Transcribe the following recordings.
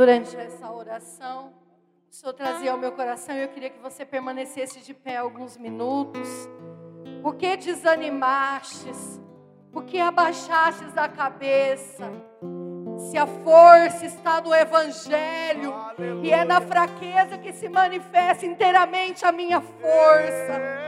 durante essa oração, o Senhor trazia ao meu coração e eu queria que você permanecesse de pé alguns minutos. Por que desanimastes? Por que abaixastes a cabeça? Se a força está no Evangelho Aleluia. e é na fraqueza que se manifesta inteiramente a minha força.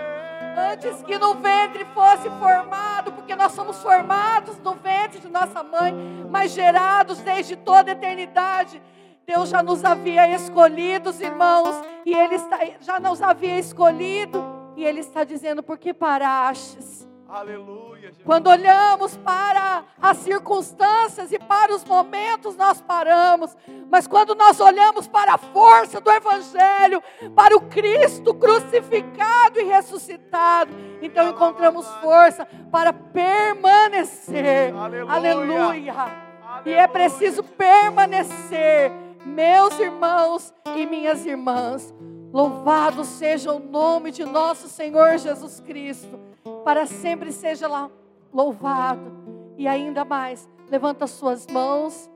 Antes que no ventre fosse formado, porque nós somos formados no ventre de nossa mãe, mas gerados desde toda a eternidade. Deus já nos havia escolhido, irmãos, e Ele está, já nos havia escolhido, e Ele está dizendo: por que parastes? Aleluia. Jesus. Quando olhamos para as circunstâncias e para os momentos, nós paramos. Mas quando nós olhamos para a força do Evangelho, para o Cristo crucificado e ressuscitado, então encontramos força para permanecer. Aleluia. Aleluia. E é preciso permanecer, meus irmãos e minhas irmãs. Louvado seja o nome de nosso Senhor Jesus Cristo para sempre seja lá louvado. E ainda mais, levanta suas mãos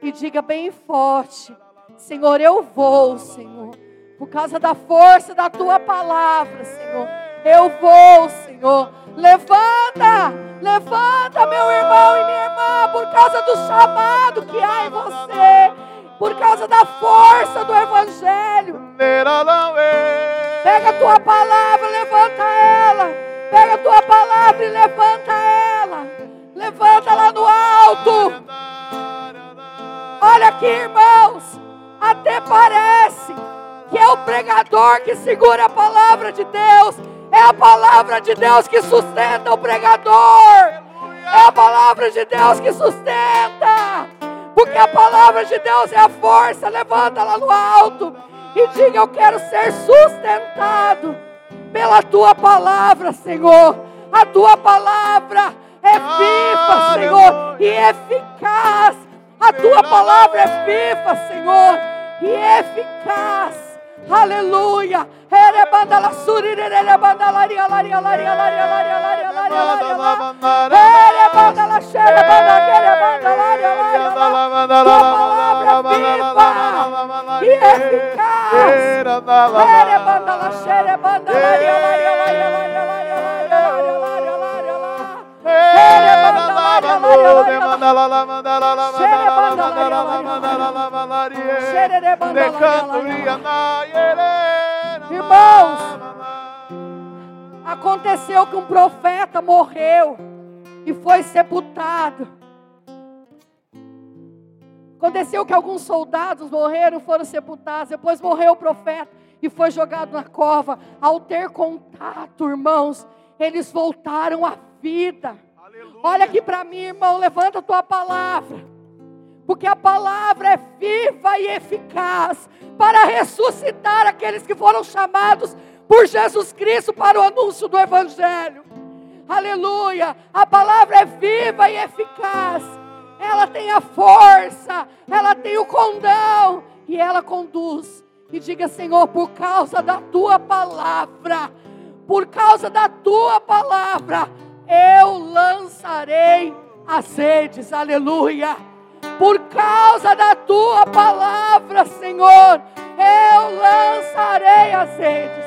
e diga bem forte: Senhor, eu vou, Senhor, por causa da força da tua palavra, Senhor. Eu vou, Senhor. Levanta, levanta, meu irmão e minha irmã, por causa do chamado que há em você, por causa da força do Evangelho. Pega a tua palavra, levanta ela. Pega a tua palavra e levanta ela. Levanta lá no alto. Olha aqui, irmãos. Até parece que é o pregador que segura a palavra de Deus. É a palavra de Deus que sustenta o pregador. É a palavra de Deus que sustenta. Porque a palavra de Deus é a força. Levanta lá no alto e diga: Eu quero ser sustentado pela tua palavra, Senhor. A tua palavra é viva, Senhor, e eficaz. A tua palavra é viva, Senhor, e eficaz. Aleluia. Erebandala surirere bandalaria laria laria laria laria laria laria laria. Laria. Tua palavra viva e eficaz. Erebandala xere bandalaria laria laria laria laria laria laria laria la la la la mandala la mandala Irmãos, aconteceu que um profeta morreu e foi sepultado. Aconteceu que alguns soldados morreram e foram sepultados. Depois morreu o profeta e foi jogado na cova. Ao ter contato, irmãos, eles voltaram à vida. Olha aqui para mim, irmão, levanta a tua palavra. Porque a palavra é viva e eficaz para ressuscitar aqueles que foram chamados por Jesus Cristo para o anúncio do Evangelho. Aleluia! A palavra é viva e eficaz. Ela tem a força, ela tem o condão e ela conduz. E diga, Senhor, por causa da tua palavra, por causa da tua palavra, eu lançarei as redes, aleluia. Por causa da tua palavra, Senhor, eu lançarei as redes.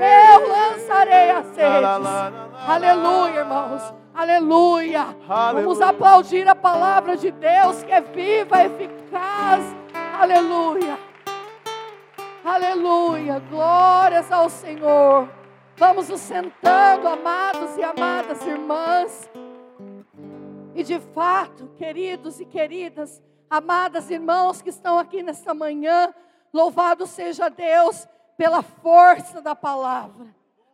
Eu lançarei as redes. Aleluia, irmãos. Aleluia. Aleluia. Vamos aplaudir a palavra de Deus que é viva, eficaz. Aleluia. Aleluia. Glórias ao Senhor. Vamos nos sentando, amados e amadas irmãs. E de fato, queridos e queridas, amadas irmãos que estão aqui nesta manhã, louvado seja Deus pela força da palavra.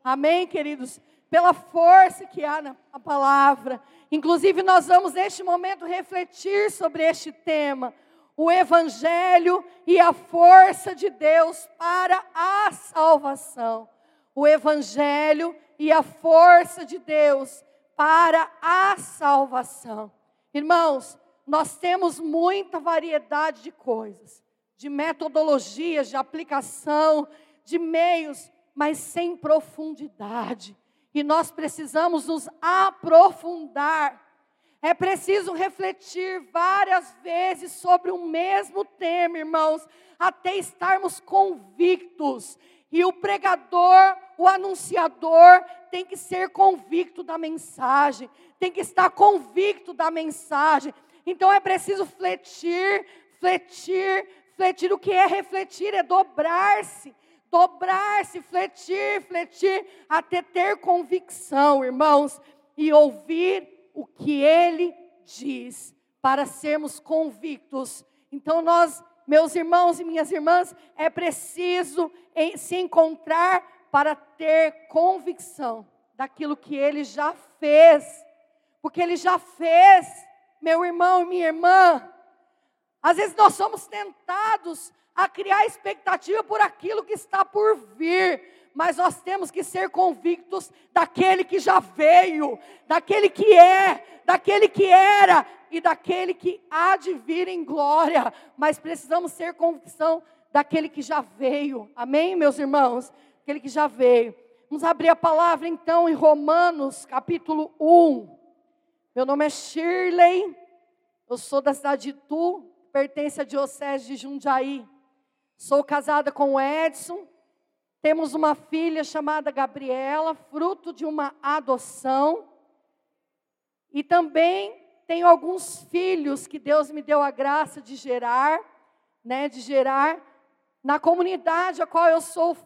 Amém, queridos? Pela força que há na palavra. Inclusive, nós vamos neste momento refletir sobre este tema o Evangelho e a força de Deus para a salvação o Evangelho e a força de Deus para a salvação. Irmãos, nós temos muita variedade de coisas, de metodologias, de aplicação, de meios, mas sem profundidade. E nós precisamos nos aprofundar. É preciso refletir várias vezes sobre o mesmo tema, irmãos, até estarmos convictos. E o pregador, o anunciador, tem que ser convicto da mensagem, tem que estar convicto da mensagem. Então é preciso fletir, fletir, fletir. O que é refletir? É dobrar-se, dobrar-se, fletir, fletir, até ter convicção, irmãos, e ouvir o que ele diz, para sermos convictos. Então nós, meus irmãos e minhas irmãs, é preciso se encontrar para ter convicção daquilo que ele já fez, porque ele já fez meu irmão e minha irmã. Às vezes nós somos tentados a criar expectativa por aquilo que está por vir, mas nós temos que ser convictos daquele que já veio, daquele que é, daquele que era e daquele que há de vir em glória. Mas precisamos ser convicção daquele que já veio. Amém, meus irmãos? Aquele que já veio. Vamos abrir a palavra então em Romanos, capítulo 1. Meu nome é Shirley, eu sou da cidade de Tu, pertence à Diocese de Jundiaí. Sou casada com o Edson, temos uma filha chamada Gabriela, fruto de uma adoção. E também tenho alguns filhos que Deus me deu a graça de gerar, né, de gerar na comunidade a qual eu sou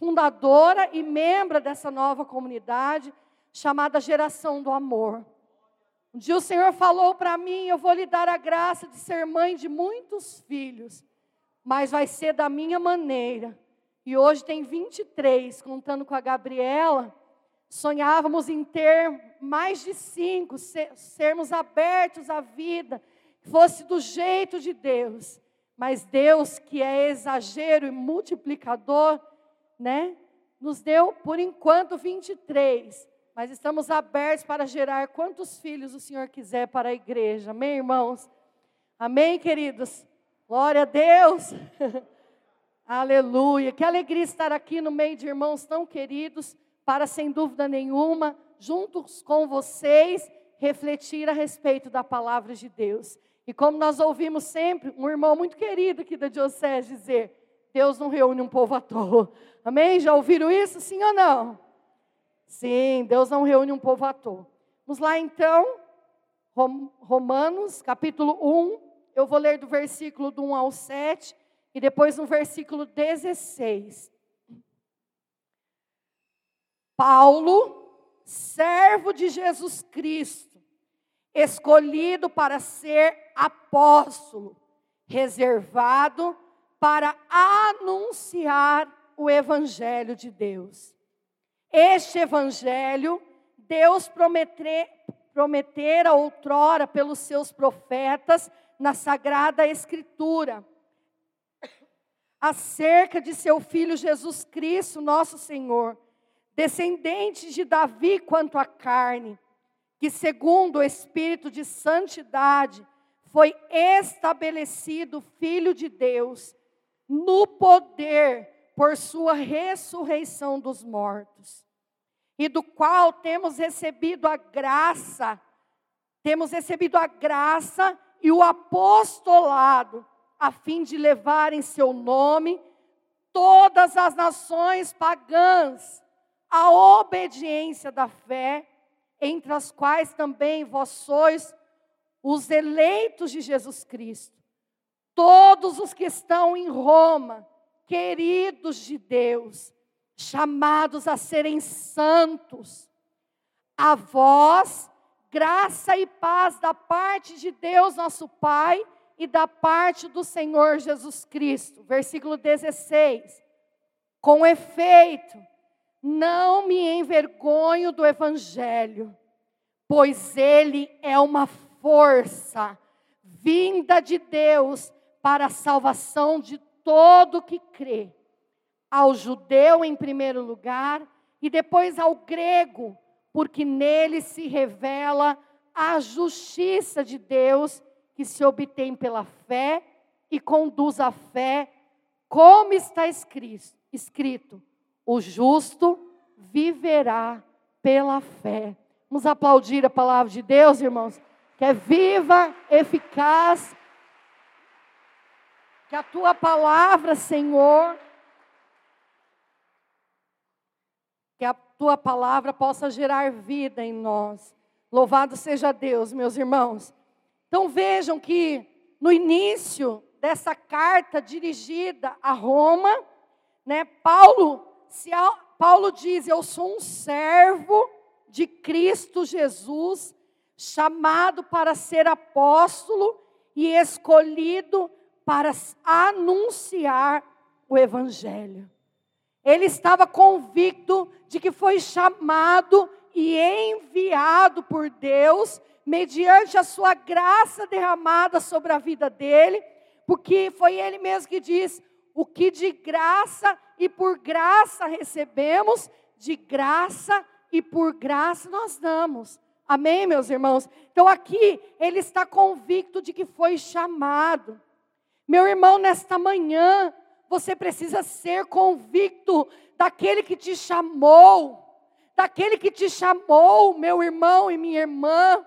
fundadora e membro dessa nova comunidade chamada Geração do Amor. Um dia o Senhor falou para mim: Eu vou lhe dar a graça de ser mãe de muitos filhos, mas vai ser da minha maneira. E hoje tem 23, contando com a Gabriela. Sonhávamos em ter mais de cinco, sermos abertos à vida, fosse do jeito de Deus. Mas Deus, que é exagero e multiplicador, né, nos deu por enquanto 23 mas estamos abertos para gerar quantos filhos o Senhor quiser para a igreja. Amém, irmãos? Amém, queridos? Glória a Deus. Aleluia. Que alegria estar aqui no meio de irmãos tão queridos, para sem dúvida nenhuma, juntos com vocês, refletir a respeito da palavra de Deus. E como nós ouvimos sempre, um irmão muito querido aqui da Diocese dizer: Deus não reúne um povo à toa. Amém? Já ouviram isso? Sim ou não? Sim, Deus não reúne um povo à toa. Vamos lá então, Romanos, capítulo 1. Eu vou ler do versículo do 1 ao 7 e depois no versículo 16. Paulo, servo de Jesus Cristo, escolhido para ser apóstolo, reservado para anunciar o evangelho de Deus este evangelho, Deus prometer, prometera outrora pelos seus profetas na Sagrada Escritura, acerca de seu Filho Jesus Cristo, nosso Senhor, descendente de Davi quanto à carne, que segundo o Espírito de Santidade foi estabelecido Filho de Deus, no poder por sua ressurreição dos mortos, e do qual temos recebido a graça, temos recebido a graça e o apostolado, a fim de levar em seu nome todas as nações pagãs à obediência da fé, entre as quais também vós sois os eleitos de Jesus Cristo. Todos os que estão em Roma, queridos de Deus, chamados a serem santos. A vós, graça e paz da parte de Deus, nosso Pai, e da parte do Senhor Jesus Cristo. Versículo 16. Com efeito, não me envergonho do Evangelho, pois ele é uma força vinda de Deus para a salvação de todo que crê. Ao judeu em primeiro lugar e depois ao grego, porque nele se revela a justiça de Deus que se obtém pela fé e conduz à fé, como está escrito, o justo viverá pela fé. Vamos aplaudir a palavra de Deus, irmãos? que é viva, eficaz, que a tua palavra, Senhor, que a tua palavra possa gerar vida em nós. Louvado seja Deus, meus irmãos. Então vejam que no início dessa carta dirigida a Roma, né, Paulo, se, Paulo diz: Eu sou um servo de Cristo Jesus, chamado para ser apóstolo e escolhido para anunciar o Evangelho. Ele estava convicto de que foi chamado e enviado por Deus, mediante a sua graça derramada sobre a vida dele, porque foi ele mesmo que diz: o que de graça e por graça recebemos, de graça e por graça nós damos. Amém, meus irmãos? Então aqui ele está convicto de que foi chamado. Meu irmão, nesta manhã, você precisa ser convicto daquele que te chamou, daquele que te chamou, meu irmão e minha irmã.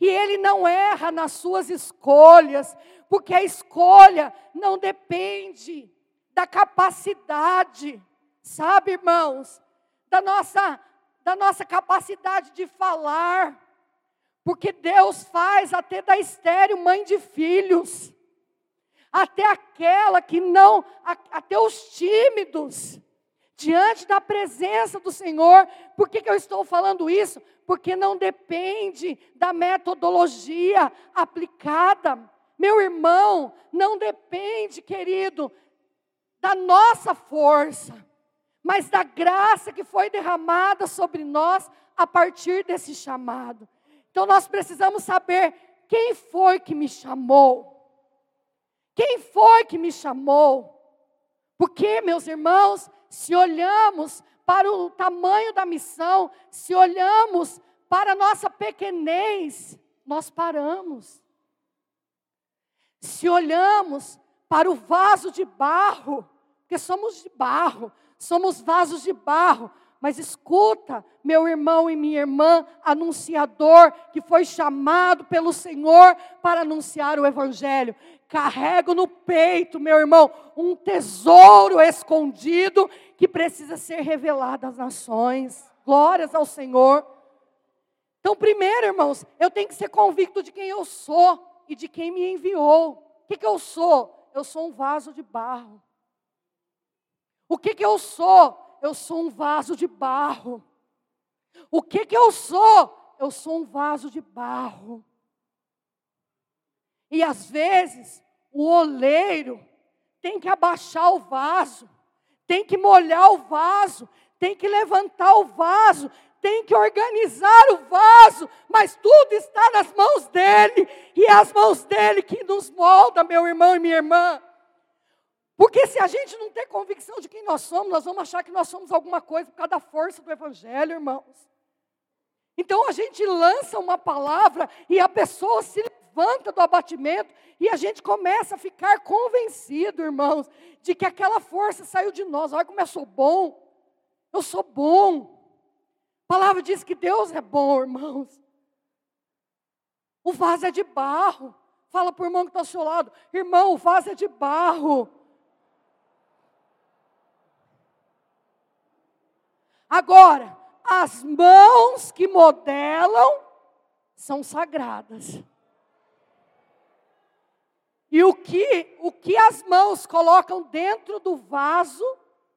E ele não erra nas suas escolhas, porque a escolha não depende da capacidade, sabe, irmãos, da nossa da nossa capacidade de falar. Porque Deus faz até da estéreo mãe de filhos. Até aquela que não, até os tímidos diante da presença do Senhor. Por que, que eu estou falando isso? Porque não depende da metodologia aplicada. Meu irmão, não depende, querido, da nossa força, mas da graça que foi derramada sobre nós a partir desse chamado. Então nós precisamos saber quem foi que me chamou. Quem foi que me chamou? Porque, meus irmãos, se olhamos para o tamanho da missão, se olhamos para a nossa pequenez, nós paramos. Se olhamos para o vaso de barro, porque somos de barro, somos vasos de barro, mas escuta, meu irmão e minha irmã, anunciador que foi chamado pelo Senhor para anunciar o Evangelho. Carrego no peito, meu irmão, um tesouro escondido que precisa ser revelado às nações. Glórias ao Senhor. Então, primeiro, irmãos, eu tenho que ser convicto de quem eu sou e de quem me enviou. O que, que eu sou? Eu sou um vaso de barro. O que, que eu sou? eu sou um vaso de barro. O que que eu sou? Eu sou um vaso de barro. E às vezes, o oleiro tem que abaixar o vaso, tem que molhar o vaso, tem que levantar o vaso, tem que organizar o vaso, mas tudo está nas mãos dele, e é as mãos dele que nos molda, meu irmão e minha irmã. Porque se a gente não tem convicção de quem nós somos, nós vamos achar que nós somos alguma coisa por causa da força do Evangelho, irmãos. Então a gente lança uma palavra e a pessoa se levanta do abatimento e a gente começa a ficar convencido, irmãos, de que aquela força saiu de nós. Olha como eu sou bom. Eu sou bom. A palavra diz que Deus é bom, irmãos. O vaso é de barro. Fala para o irmão que está ao seu lado: irmão, o vaso é de barro. Agora, as mãos que modelam são sagradas. E o que, o que as mãos colocam dentro do vaso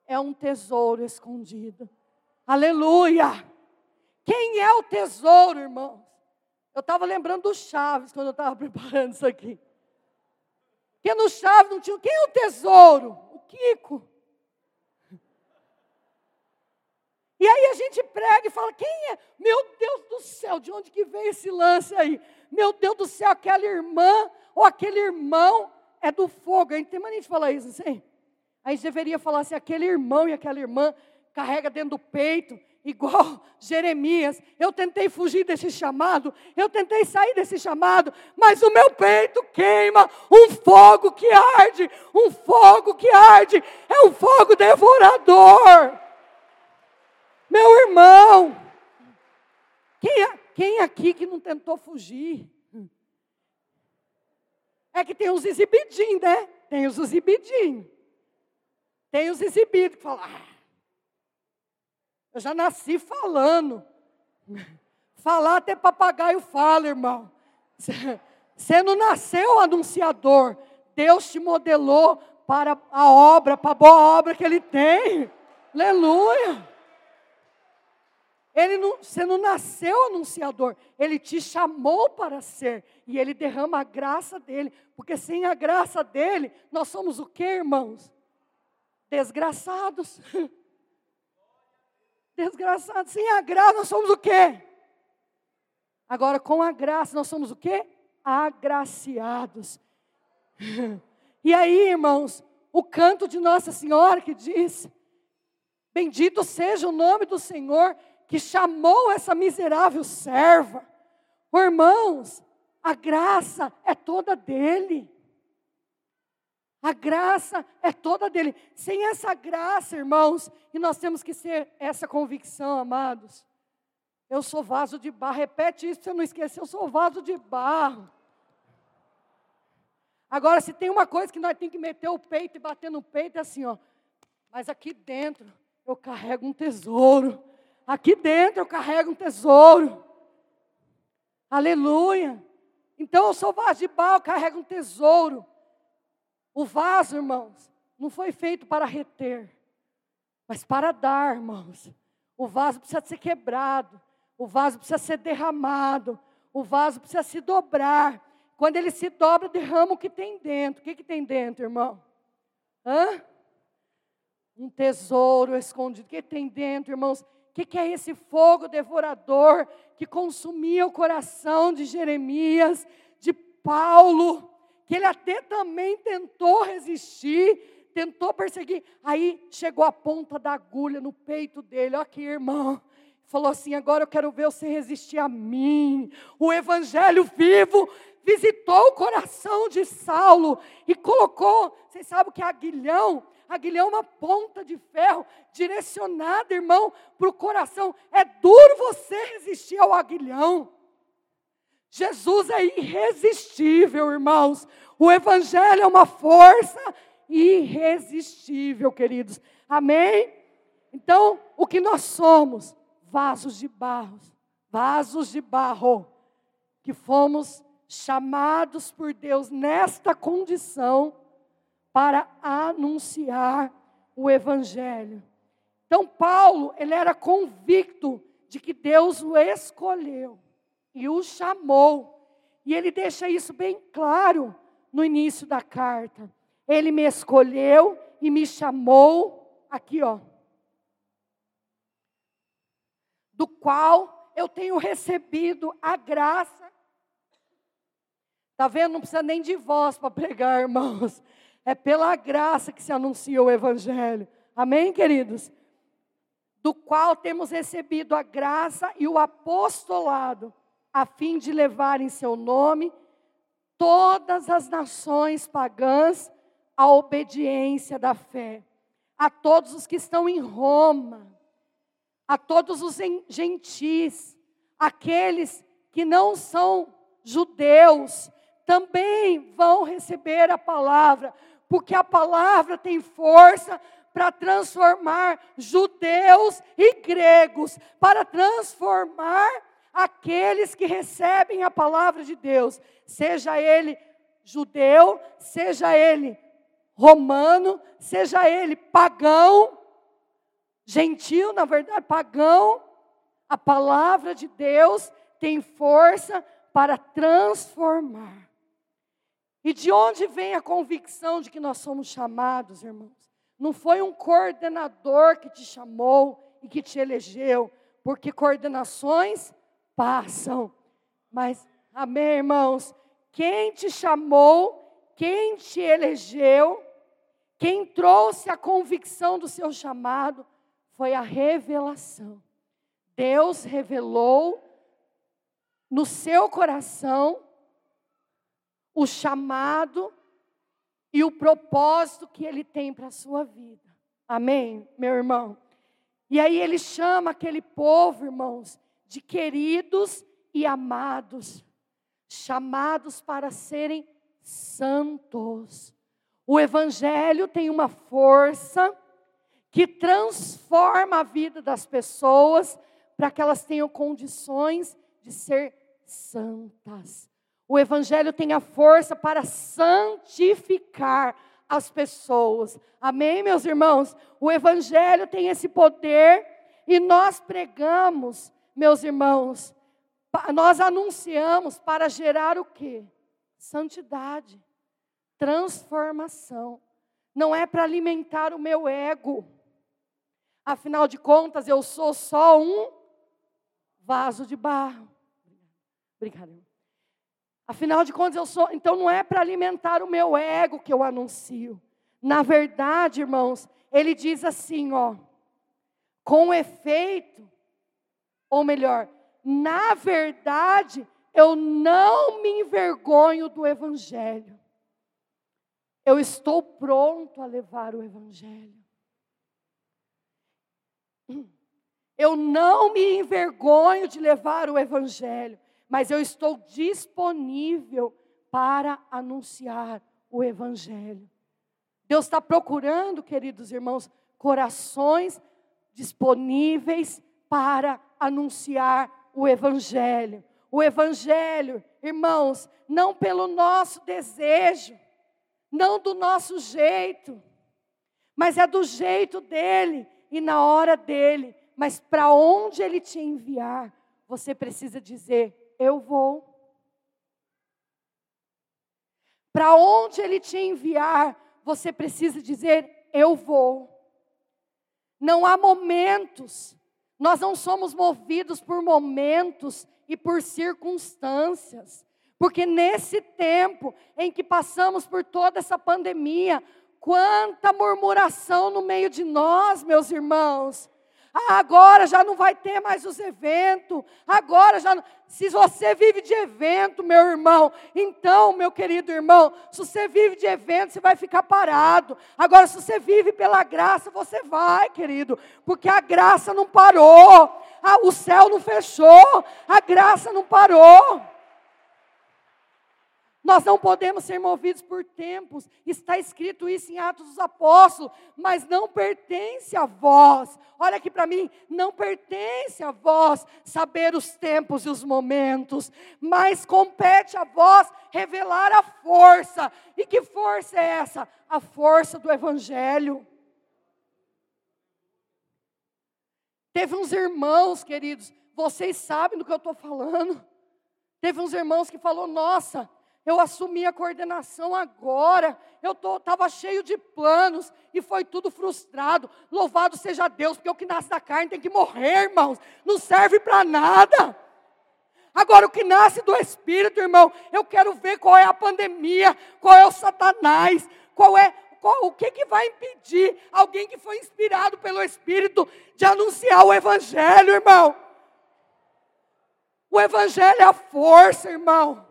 é um tesouro escondido. Aleluia! Quem é o tesouro, irmãos? Eu estava lembrando do Chaves quando eu estava preparando isso aqui. Porque no Chaves não tinha. Quem é o tesouro? O Kiko. E aí a gente prega e fala: quem é? Meu Deus do céu, de onde que veio esse lance aí? Meu Deus do céu, aquela irmã ou aquele irmão é do fogo. A gente tem mania de falar isso assim. A gente deveria falar assim: aquele irmão e aquela irmã carrega dentro do peito, igual Jeremias. Eu tentei fugir desse chamado, eu tentei sair desse chamado, mas o meu peito queima um fogo que arde, um fogo que arde, é um fogo devorador. Meu irmão, quem, quem aqui que não tentou fugir? É que tem uns exibidinhos, né? Tem os exibidinhos. Tem os exibidos que falam, ah, eu já nasci falando. Falar até papagaio fala, irmão. Você não nasceu anunciador. Deus te modelou para a obra, para a boa obra que Ele tem. Aleluia. Ele não, você não nasceu anunciador, ele te chamou para ser, e ele derrama a graça dele, porque sem a graça dele, nós somos o que, irmãos? Desgraçados. Desgraçados. Sem a graça, nós somos o quê? Agora, com a graça, nós somos o quê? Agraciados. E aí, irmãos, o canto de Nossa Senhora que diz: Bendito seja o nome do Senhor que chamou essa miserável serva. Irmãos, a graça é toda dele. A graça é toda dele. Sem essa graça, irmãos, e nós temos que ser essa convicção, amados. Eu sou vaso de barro. Repete isso você não esquecer. Eu sou vaso de barro. Agora, se tem uma coisa que nós temos que meter o peito e bater no peito, é assim, ó. Mas aqui dentro eu carrego um tesouro. Aqui dentro eu carrego um tesouro. Aleluia. Então eu sou vaso de barro, carrego um tesouro. O vaso, irmãos, não foi feito para reter, mas para dar, irmãos. O vaso precisa ser quebrado, o vaso precisa ser derramado, o vaso precisa se dobrar. Quando ele se dobra, derrama o que tem dentro. O que, que tem dentro, irmão? Hã? Um tesouro escondido. O que tem dentro, irmãos? Que, que é esse fogo devorador que consumia o coração de Jeremias, de Paulo, que ele até também tentou resistir, tentou perseguir. Aí chegou a ponta da agulha no peito dele. Olha aqui, irmão. Falou assim: agora eu quero ver você resistir a mim. O evangelho vivo visitou o coração de Saulo e colocou, vocês sabem o que é aguilhão? Aguilhão é uma ponta de ferro direcionada, irmão, para o coração. É duro você resistir ao aguilhão. Jesus é irresistível, irmãos. O Evangelho é uma força irresistível, queridos. Amém? Então, o que nós somos? Vasos de barro, vasos de barro, que fomos chamados por Deus nesta condição para anunciar o evangelho. Então Paulo, ele era convicto de que Deus o escolheu e o chamou. E ele deixa isso bem claro no início da carta. Ele me escolheu e me chamou aqui, ó. Do qual eu tenho recebido a graça Está vendo? Não precisa nem de voz para pregar, irmãos. É pela graça que se anuncia o Evangelho. Amém, queridos? Do qual temos recebido a graça e o apostolado, a fim de levar em seu nome todas as nações pagãs à obediência da fé. A todos os que estão em Roma, a todos os gentis, aqueles que não são judeus, também vão receber a palavra, porque a palavra tem força para transformar judeus e gregos, para transformar aqueles que recebem a palavra de Deus, seja ele judeu, seja ele romano, seja ele pagão, gentil, na verdade, pagão, a palavra de Deus tem força para transformar. E de onde vem a convicção de que nós somos chamados, irmãos? Não foi um coordenador que te chamou e que te elegeu, porque coordenações passam. Mas, amém, irmãos? Quem te chamou, quem te elegeu, quem trouxe a convicção do seu chamado, foi a revelação. Deus revelou no seu coração o chamado e o propósito que ele tem para a sua vida. Amém, meu irmão? E aí ele chama aquele povo, irmãos, de queridos e amados, chamados para serem santos. O Evangelho tem uma força que transforma a vida das pessoas para que elas tenham condições de ser santas. O Evangelho tem a força para santificar as pessoas. Amém, meus irmãos? O Evangelho tem esse poder e nós pregamos, meus irmãos, nós anunciamos para gerar o quê? Santidade, transformação. Não é para alimentar o meu ego. Afinal de contas, eu sou só um vaso de barro. Obrigada. Afinal de contas, eu sou. Então, não é para alimentar o meu ego que eu anuncio. Na verdade, irmãos, ele diz assim, ó. Com efeito, ou melhor, na verdade, eu não me envergonho do Evangelho. Eu estou pronto a levar o Evangelho. Eu não me envergonho de levar o Evangelho, mas eu estou disponível para anunciar o Evangelho. Deus está procurando, queridos irmãos, corações disponíveis para anunciar o Evangelho. O Evangelho, irmãos, não pelo nosso desejo, não do nosso jeito, mas é do jeito dele e na hora dele. Mas para onde ele te enviar, você precisa dizer: Eu vou. Para onde ele te enviar, você precisa dizer: Eu vou. Não há momentos, nós não somos movidos por momentos e por circunstâncias. Porque nesse tempo em que passamos por toda essa pandemia, quanta murmuração no meio de nós, meus irmãos. Ah, agora já não vai ter mais os eventos. Agora já não... Se você vive de evento, meu irmão, então, meu querido irmão, se você vive de evento, você vai ficar parado. Agora, se você vive pela graça, você vai, querido, porque a graça não parou. Ah, o céu não fechou. A graça não parou. Nós não podemos ser movidos por tempos. Está escrito isso em Atos dos Apóstolos, mas não pertence a vós. Olha aqui para mim, não pertence a vós saber os tempos e os momentos, mas compete a vós revelar a força. E que força é essa? A força do evangelho. Teve uns irmãos, queridos, vocês sabem do que eu estou falando. Teve uns irmãos que falou: "Nossa, eu assumi a coordenação agora, eu estava cheio de planos e foi tudo frustrado. Louvado seja Deus, porque o que nasce da carne tem que morrer, irmãos, não serve para nada. Agora, o que nasce do Espírito, irmão, eu quero ver qual é a pandemia, qual é o Satanás, qual é qual, o que, que vai impedir alguém que foi inspirado pelo Espírito de anunciar o Evangelho, irmão? O Evangelho é a força, irmão.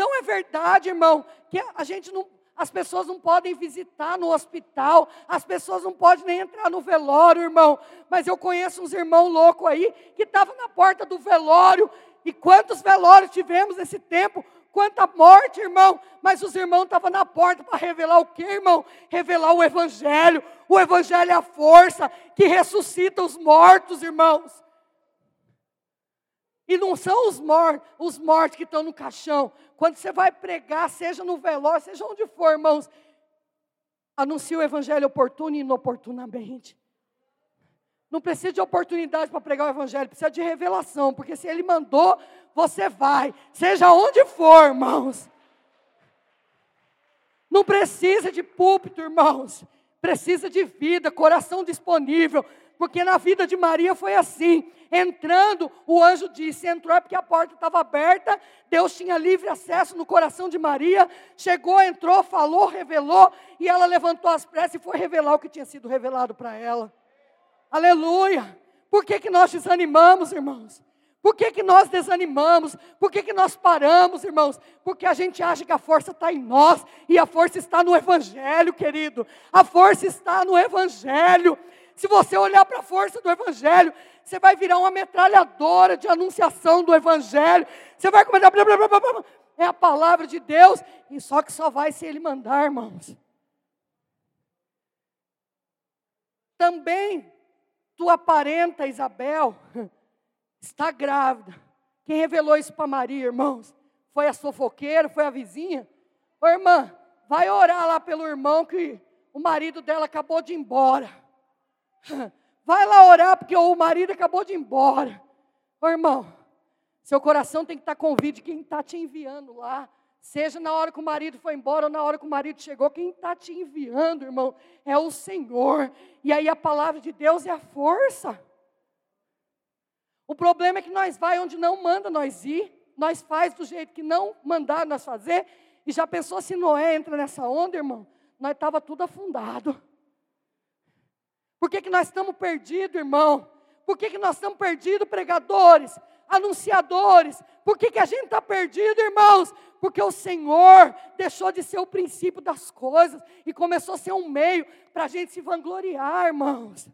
Então é verdade, irmão, que a gente não, as pessoas não podem visitar no hospital, as pessoas não podem nem entrar no velório, irmão. Mas eu conheço uns irmãos loucos aí que estavam na porta do velório. E quantos velórios tivemos nesse tempo? Quanta morte, irmão. Mas os irmãos estavam na porta para revelar o que, irmão? Revelar o Evangelho. O Evangelho é a força que ressuscita os mortos, irmãos. E não são os mortos, os mortos que estão no caixão. Quando você vai pregar, seja no velório, seja onde for, irmãos, anuncie o evangelho oportuno e inoportunamente. Não precisa de oportunidade para pregar o evangelho, precisa de revelação, porque se ele mandou, você vai, seja onde for, irmãos. Não precisa de púlpito, irmãos. Precisa de vida, coração disponível, porque na vida de Maria foi assim. Entrando, o anjo disse: entrou é porque a porta estava aberta, Deus tinha livre acesso no coração de Maria. Chegou, entrou, falou, revelou, e ela levantou as pressas e foi revelar o que tinha sido revelado para ela. Aleluia! Por que, que nós desanimamos, irmãos? Por que, que nós desanimamos? Por que, que nós paramos, irmãos? Porque a gente acha que a força está em nós e a força está no Evangelho, querido. A força está no Evangelho. Se você olhar para a força do Evangelho, você vai virar uma metralhadora de anunciação do Evangelho. Você vai começar. Blá, blá, blá, blá, é a palavra de Deus, e só que só vai se ele mandar, irmãos. Também tua parenta Isabel está grávida. Quem revelou isso para Maria, irmãos? Foi a fofoqueira, foi a vizinha? Ô irmã, vai orar lá pelo irmão que o marido dela acabou de ir embora. Vai lá orar porque o marido acabou de ir embora. Ô irmão, seu coração tem que estar convite de quem está te enviando lá. Seja na hora que o marido foi embora ou na hora que o marido chegou, quem está te enviando, irmão, é o Senhor. E aí a palavra de Deus é a força. O problema é que nós vai onde não manda nós ir, nós faz do jeito que não mandar nós fazer. E já pensou se Noé entra nessa onda, irmão? Nós estava tudo afundado. Por que, que nós estamos perdidos, irmão? Por que, que nós estamos perdidos, pregadores? anunciadores. Por que, que a gente está perdido, irmãos? Porque o Senhor deixou de ser o princípio das coisas e começou a ser um meio para a gente se vangloriar, irmãos.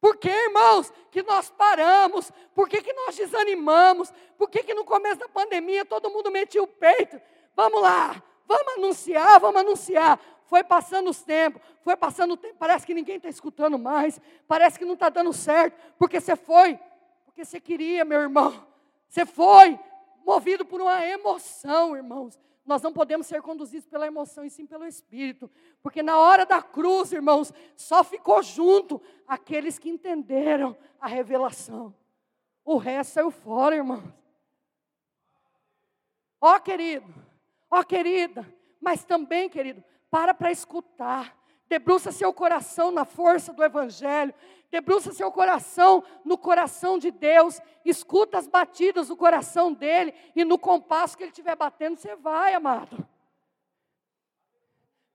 Por que, irmãos, que nós paramos? Por que, que nós desanimamos? Por que, que no começo da pandemia todo mundo metia o peito? Vamos lá, vamos anunciar, vamos anunciar. Foi passando os tempos, foi passando o tempo, parece que ninguém está escutando mais, parece que não está dando certo, porque você foi porque você queria, meu irmão. Você foi movido por uma emoção, irmãos. Nós não podemos ser conduzidos pela emoção e sim pelo Espírito. Porque na hora da cruz, irmãos, só ficou junto aqueles que entenderam a revelação. O resto saiu fora, irmãos. Ó, oh, querido, ó, oh, querida, mas também, querido, para para escutar. Debruça seu coração na força do Evangelho. Debruça seu coração no coração de Deus. Escuta as batidas do coração dele. E no compasso que ele estiver batendo, você vai, amado.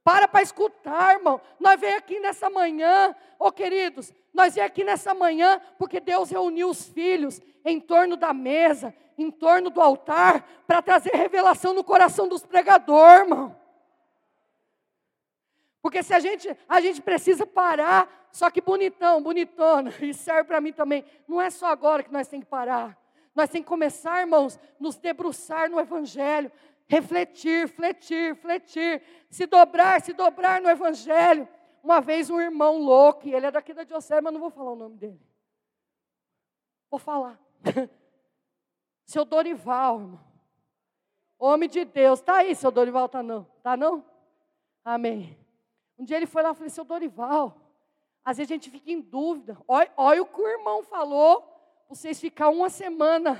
Para para escutar, irmão. Nós vem aqui nessa manhã, ô oh, queridos, nós vem aqui nessa manhã porque Deus reuniu os filhos em torno da mesa, em torno do altar, para trazer revelação no coração dos pregadores, irmão. Porque se a gente, a gente precisa parar, só que bonitão, bonitona, e serve para mim também. Não é só agora que nós temos que parar. Nós temos que começar, irmãos, nos debruçar no Evangelho, refletir, fletir, fletir, se dobrar, se dobrar no Evangelho. Uma vez um irmão louco, e ele é daqui da Diocese, mas não vou falar o nome dele. Vou falar. seu Dorival, irmão. Homem de Deus. Está aí, seu Dorival, está não? Está não? Amém. Um dia ele foi lá e falou, seu Dorival, às vezes a gente fica em dúvida. Olha, olha o que o irmão falou, vocês ficar uma semana.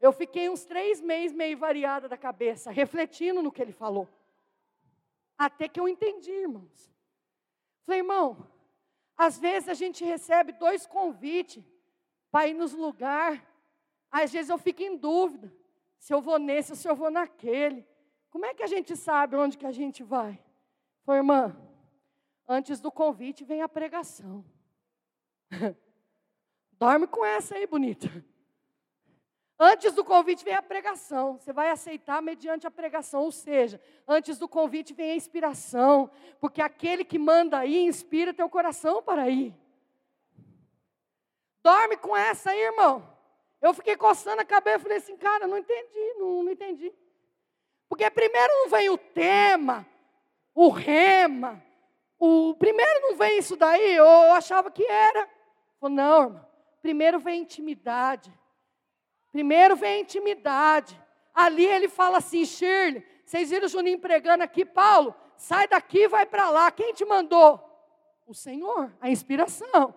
Eu fiquei uns três meses meio variada da cabeça, refletindo no que ele falou. Até que eu entendi, irmãos. Falei, irmão, às vezes a gente recebe dois convites para ir nos lugares. Às vezes eu fico em dúvida se eu vou nesse ou se eu vou naquele. Como é que a gente sabe onde que a gente vai? Falei, irmã, Antes do convite vem a pregação. Dorme com essa aí, bonita. Antes do convite vem a pregação. Você vai aceitar mediante a pregação, ou seja, antes do convite vem a inspiração, porque aquele que manda ir inspira teu coração para ir. Dorme com essa aí, irmão. Eu fiquei coçando a cabeça e falei assim, cara, não entendi, não, não entendi. Porque primeiro não vem o tema, o rema, o primeiro não vem isso daí, eu achava que era. Falei, não, irmão. Primeiro vem intimidade. Primeiro vem intimidade. Ali ele fala assim, Shirley, vocês viram o Juninho pregando aqui, Paulo, sai daqui vai para lá. Quem te mandou? O Senhor, a inspiração.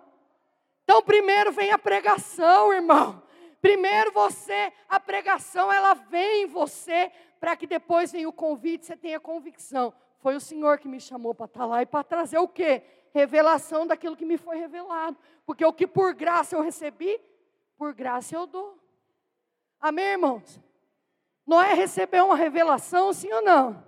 Então, primeiro vem a pregação, irmão. Primeiro você, a pregação, ela vem em você, para que depois venha o convite, você tenha convicção. Foi o Senhor que me chamou para estar tá lá e para trazer o quê? Revelação daquilo que me foi revelado. Porque o que por graça eu recebi, por graça eu dou. Amém, irmãos? Noé recebeu uma revelação, sim ou não?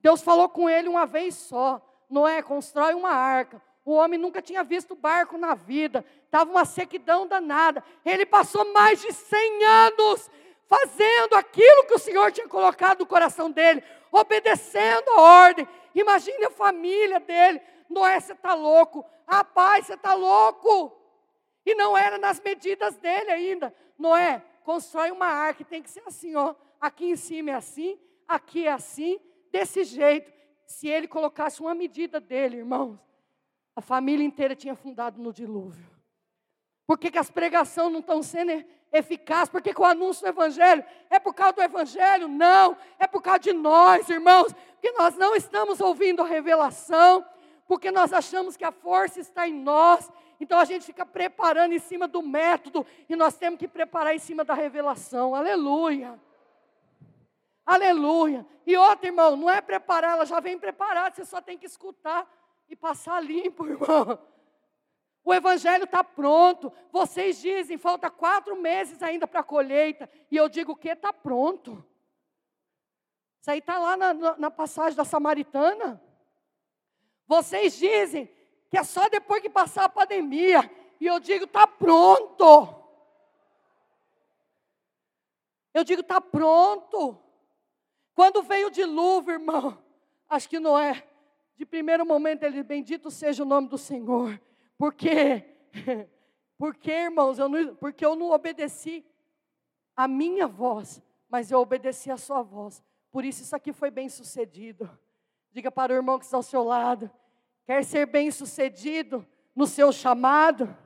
Deus falou com ele uma vez só. Noé, constrói uma arca. O homem nunca tinha visto barco na vida. Estava uma sequidão danada. Ele passou mais de 100 anos fazendo aquilo que o Senhor tinha colocado no coração dele, obedecendo a ordem. Imagine a família dele. Noé, você está louco. Rapaz, você está louco. E não era nas medidas dele ainda. Noé, constrói uma arca, tem que ser assim, ó. aqui em cima é assim, aqui é assim, desse jeito. Se ele colocasse uma medida dele, irmãos, a família inteira tinha fundado no dilúvio. Por que, que as pregações não estão sendo eficazes? Por que, que o anúncio do Evangelho é por causa do Evangelho? Não, é por causa de nós, irmãos, porque nós não estamos ouvindo a revelação, porque nós achamos que a força está em nós, então a gente fica preparando em cima do método, e nós temos que preparar em cima da revelação, aleluia. Aleluia. E outra, irmão, não é preparar, ela já vem preparada, você só tem que escutar e passar limpo, irmão. O evangelho está pronto. Vocês dizem, falta quatro meses ainda para a colheita. E eu digo que está pronto. Isso aí está lá na, na, passagem da Samaritana. Vocês dizem que é só depois que passar a pandemia. E eu digo, está pronto. Eu digo, está pronto. Quando veio o dilúvio, irmão, acho que Noé, de primeiro momento, ele bendito seja o nome do Senhor. Por quê? Porque, irmãos, eu não, porque eu não obedeci a minha voz, mas eu obedeci a sua voz. Por isso, isso aqui foi bem sucedido. Diga para o irmão que está ao seu lado: quer ser bem sucedido no seu chamado?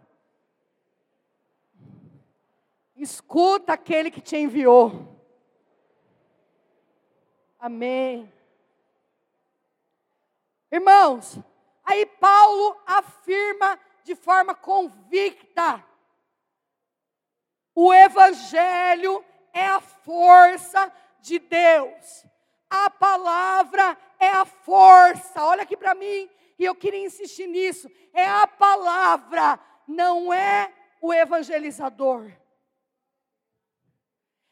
Escuta aquele que te enviou. Amém. Irmãos, Aí Paulo afirma de forma convicta: o Evangelho é a força de Deus. A palavra é a força. Olha aqui para mim, e eu queria insistir nisso. É a palavra, não é o evangelizador.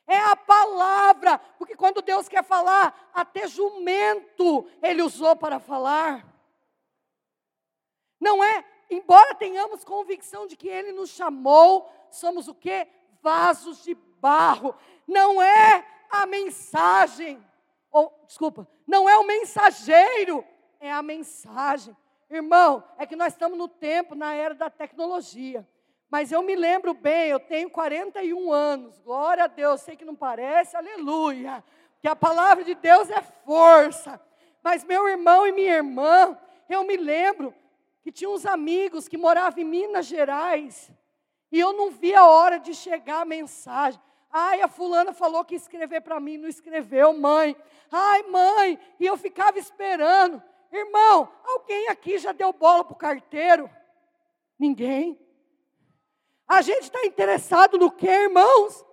É a palavra, porque quando Deus quer falar, até jumento Ele usou para falar. Não é, embora tenhamos convicção de que Ele nos chamou, somos o que? Vasos de barro. Não é a mensagem, ou desculpa, não é o mensageiro, é a mensagem. Irmão, é que nós estamos no tempo, na era da tecnologia. Mas eu me lembro bem, eu tenho 41 anos, glória a Deus, sei que não parece, aleluia, que a palavra de Deus é força. Mas meu irmão e minha irmã, eu me lembro que tinha uns amigos que moravam em Minas Gerais, e eu não via a hora de chegar a mensagem. Ai, a fulana falou que ia escrever para mim, não escreveu, mãe. Ai, mãe, e eu ficava esperando. Irmão, alguém aqui já deu bola para o carteiro? Ninguém. A gente está interessado no que, irmãos?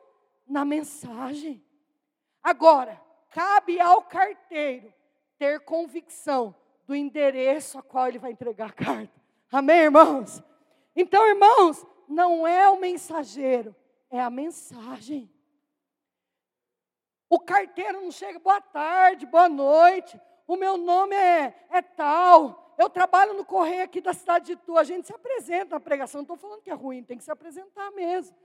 Na mensagem. Agora, cabe ao carteiro ter convicção do endereço a qual ele vai entregar a carta. Amém, irmãos? Então, irmãos, não é o mensageiro, é a mensagem. O carteiro não chega, boa tarde, boa noite, o meu nome é, é tal, eu trabalho no correio aqui da cidade de Tu, a gente se apresenta na pregação, não estou falando que é ruim, tem que se apresentar mesmo.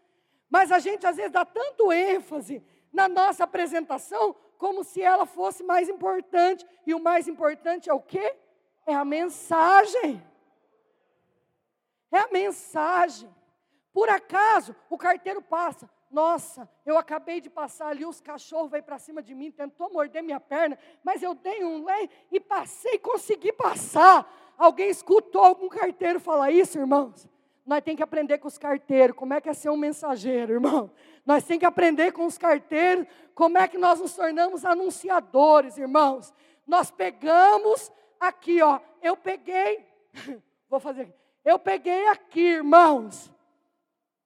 Mas a gente às vezes dá tanto ênfase na nossa apresentação, como se ela fosse mais importante. E o mais importante é o quê? É a mensagem. É a mensagem. Por acaso, o carteiro passa. Nossa, eu acabei de passar ali, os cachorros veio para cima de mim, tentou morder minha perna, mas eu dei um lei e passei, consegui passar. Alguém escutou algum carteiro falar isso, irmãos? Nós temos que aprender com os carteiros, como é que é ser um mensageiro, irmão. Nós temos que aprender com os carteiros, como é que nós nos tornamos anunciadores, irmãos. Nós pegamos aqui, ó, eu peguei, vou fazer aqui. Eu peguei aqui, irmãos,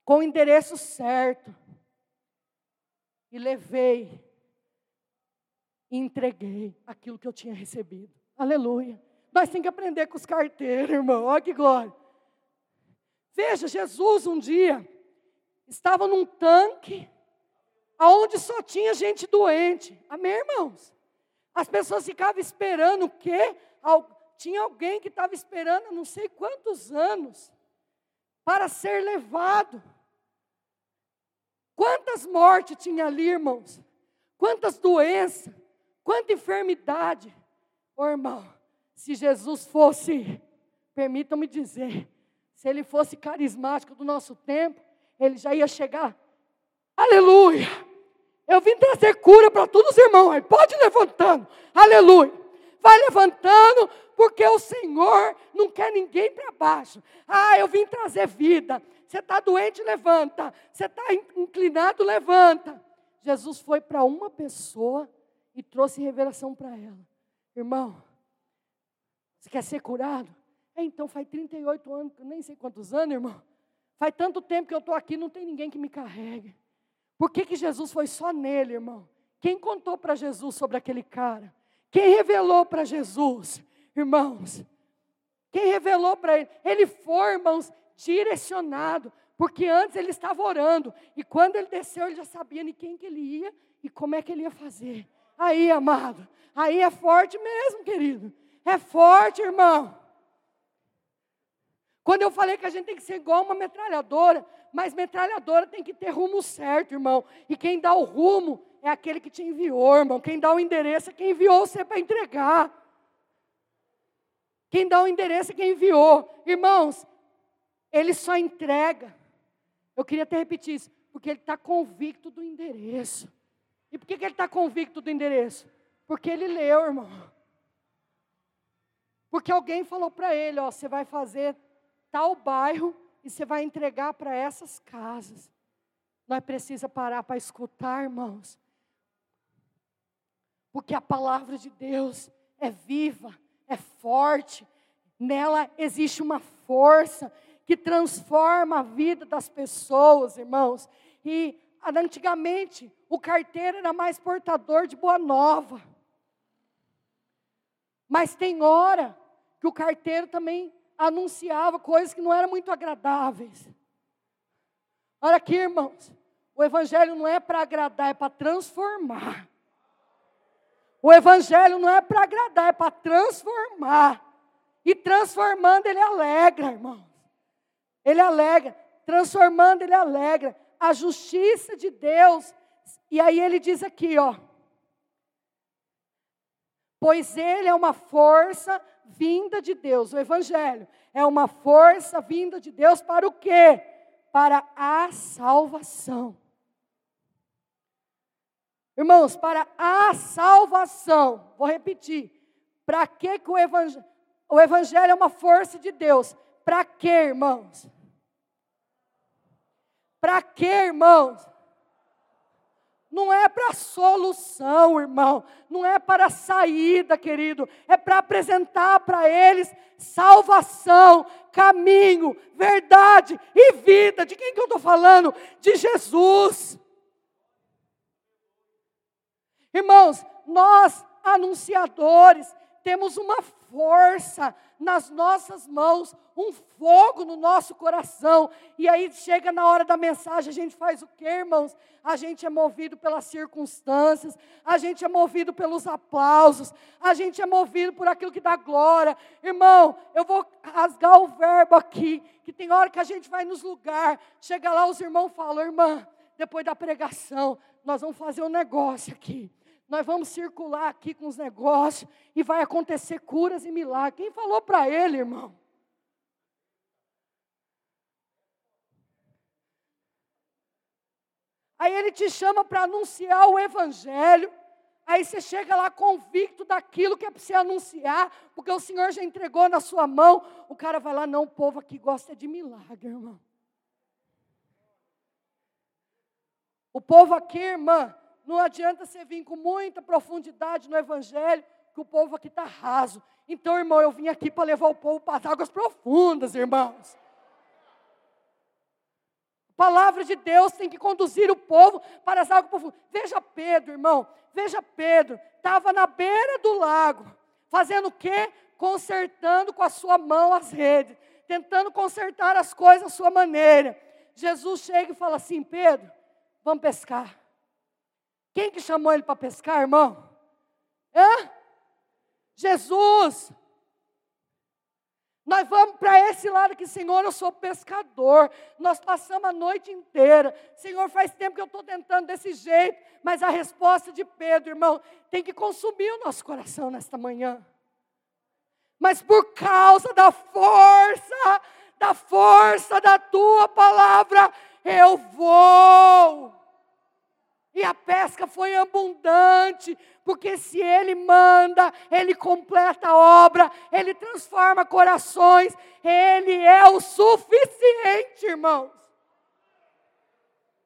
com o endereço certo. E levei e entreguei aquilo que eu tinha recebido. Aleluia. Nós temos que aprender com os carteiros, irmão. Olha que glória. Veja, Jesus um dia estava num tanque aonde só tinha gente doente. Amém, irmãos? As pessoas ficavam esperando o quê? Tinha alguém que estava esperando não sei quantos anos para ser levado. Quantas mortes tinha ali, irmãos? Quantas doenças? Quanta enfermidade? Ô irmão, se Jesus fosse, permitam-me dizer, se ele fosse carismático do nosso tempo, ele já ia chegar, aleluia, Eu vim trazer cura para todos os irmãos. Aí pode ir levantando. Aleluia. Vai levantando, porque o Senhor não quer ninguém para baixo. Ah, eu vim trazer vida. Você está doente, levanta. Você está inclinado, levanta. Jesus foi para uma pessoa e trouxe revelação para ela. Irmão, você quer ser curado? É, então faz 38 anos, nem sei quantos anos, irmão. Faz tanto tempo que eu estou aqui, não tem ninguém que me carregue. Por que, que Jesus foi só nele, irmão? Quem contou para Jesus sobre aquele cara? Quem revelou para Jesus, irmãos? Quem revelou para ele? Ele foi, irmãos, direcionado, porque antes ele estava orando, e quando ele desceu, ele já sabia em quem que ele ia e como é que ele ia fazer. Aí, amado, aí é forte mesmo, querido. É forte, irmão. Quando eu falei que a gente tem que ser igual uma metralhadora, mas metralhadora tem que ter rumo certo, irmão. E quem dá o rumo é aquele que te enviou, irmão. Quem dá o endereço é quem enviou você para entregar. Quem dá o endereço é quem enviou. Irmãos, ele só entrega. Eu queria até repetir isso, porque ele está convicto do endereço. E por que, que ele está convicto do endereço? Porque ele leu, irmão. Porque alguém falou para ele: ó, você vai fazer tal bairro e você vai entregar para essas casas. Nós precisamos parar para escutar, irmãos. Porque a palavra de Deus é viva, é forte, nela existe uma força que transforma a vida das pessoas, irmãos. E antigamente o carteiro era mais portador de boa nova. Mas tem hora que o carteiro também anunciava coisas que não eram muito agradáveis. Olha aqui, irmãos. O Evangelho não é para agradar, é para transformar. O Evangelho não é para agradar, é para transformar. E transformando, ele alegra, irmãos. Ele alegra. Transformando, ele alegra. A justiça de Deus. E aí ele diz aqui, ó. Pois ele é uma força vinda de Deus. O Evangelho é uma força vinda de Deus para o quê? Para a salvação. Irmãos, para a salvação. Vou repetir. Para que, o, evangelho, o Evangelho é uma força de Deus? Para que, irmãos? Para que, irmãos? Não é para solução, irmão. Não é para saída, querido. É para apresentar para eles salvação, caminho, verdade e vida. De quem que eu estou falando? De Jesus. Irmãos, nós, anunciadores, temos uma força nas nossas mãos, um fogo no nosso coração. E aí chega na hora da mensagem, a gente faz o quê, irmãos? A gente é movido pelas circunstâncias, a gente é movido pelos aplausos, a gente é movido por aquilo que dá glória. Irmão, eu vou rasgar o verbo aqui, que tem hora que a gente vai nos lugares, chega lá, os irmãos falam, irmã, depois da pregação, nós vamos fazer um negócio aqui nós vamos circular aqui com os negócios e vai acontecer curas e milagres. Quem falou para ele, irmão? Aí ele te chama para anunciar o evangelho. Aí você chega lá convicto daquilo que é para você anunciar, porque o Senhor já entregou na sua mão. O cara vai lá, não, o povo aqui gosta de milagre, irmão. O povo aqui, irmã, não adianta você vir com muita profundidade no Evangelho, que o povo aqui está raso. Então, irmão, eu vim aqui para levar o povo para as águas profundas, irmãos. A palavra de Deus tem que conduzir o povo para as águas profundas. Veja Pedro, irmão, veja Pedro, estava na beira do lago, fazendo o quê? Consertando com a sua mão as redes, tentando consertar as coisas à sua maneira. Jesus chega e fala assim: Pedro, vamos pescar. Quem que chamou ele para pescar, irmão? Hã? Jesus. Nós vamos para esse lado aqui, Senhor, eu sou pescador. Nós passamos a noite inteira. Senhor, faz tempo que eu estou tentando desse jeito. Mas a resposta de Pedro, irmão, tem que consumir o nosso coração nesta manhã. Mas por causa da força, da força da tua palavra, eu vou. E a pesca foi abundante, porque se Ele manda, Ele completa a obra, Ele transforma corações, Ele é o suficiente, irmãos.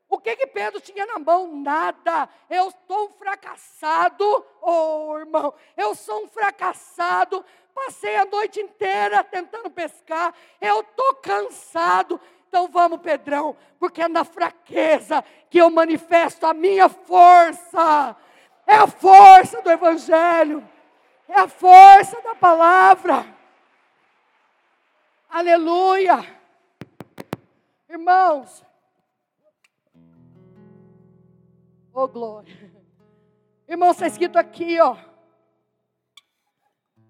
O que que Pedro tinha na mão? Nada. Eu estou um fracassado, oh irmão. Eu sou um fracassado. Passei a noite inteira tentando pescar. Eu estou cansado. Então vamos, Pedrão, porque é na fraqueza que eu manifesto a minha força. É a força do Evangelho. É a força da palavra. Aleluia. Irmãos, oh glória. Irmãos, está escrito aqui, ó.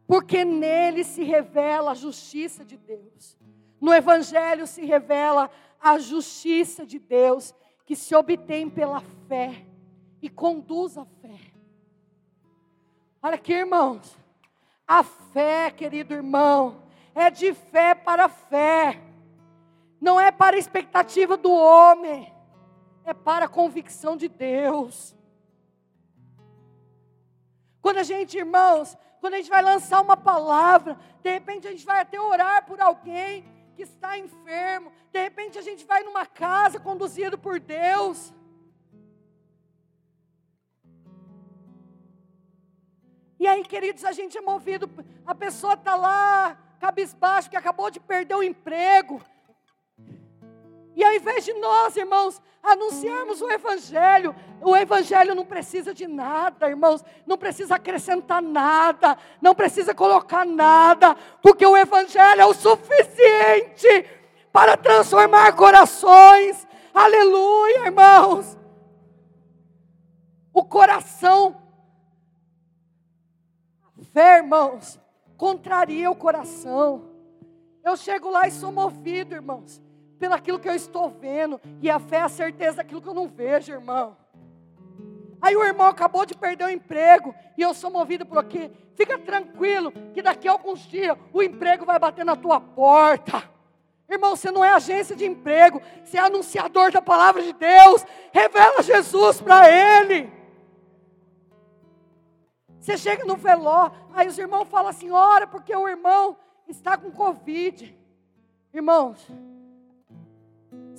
Porque nele se revela a justiça de Deus. No Evangelho se revela a justiça de Deus que se obtém pela fé e conduz a fé. Olha aqui, irmãos. A fé, querido irmão, é de fé para fé. Não é para a expectativa do homem, é para a convicção de Deus. Quando a gente, irmãos, quando a gente vai lançar uma palavra, de repente a gente vai até orar por alguém, que está enfermo. De repente a gente vai numa casa conduzido por Deus. E aí, queridos, a gente é movido. A pessoa está lá, cabisbaixo, que acabou de perder o emprego. E ao invés de nós, irmãos, anunciarmos o Evangelho, o Evangelho não precisa de nada, irmãos, não precisa acrescentar nada, não precisa colocar nada, porque o Evangelho é o suficiente para transformar corações, aleluia, irmãos. O coração, fé, irmãos, contraria o coração. Eu chego lá e sou movido, irmãos pelaquilo que eu estou vendo, e a fé é a certeza daquilo que eu não vejo, irmão. Aí o irmão acabou de perder o emprego, e eu sou movido por aqui. Fica tranquilo, que daqui a alguns dias o emprego vai bater na tua porta. Irmão, você não é agência de emprego, você é anunciador da palavra de Deus. Revela Jesus para ele. Você chega no veló, aí os irmãos falam assim: ora, porque o irmão está com Covid. Irmãos,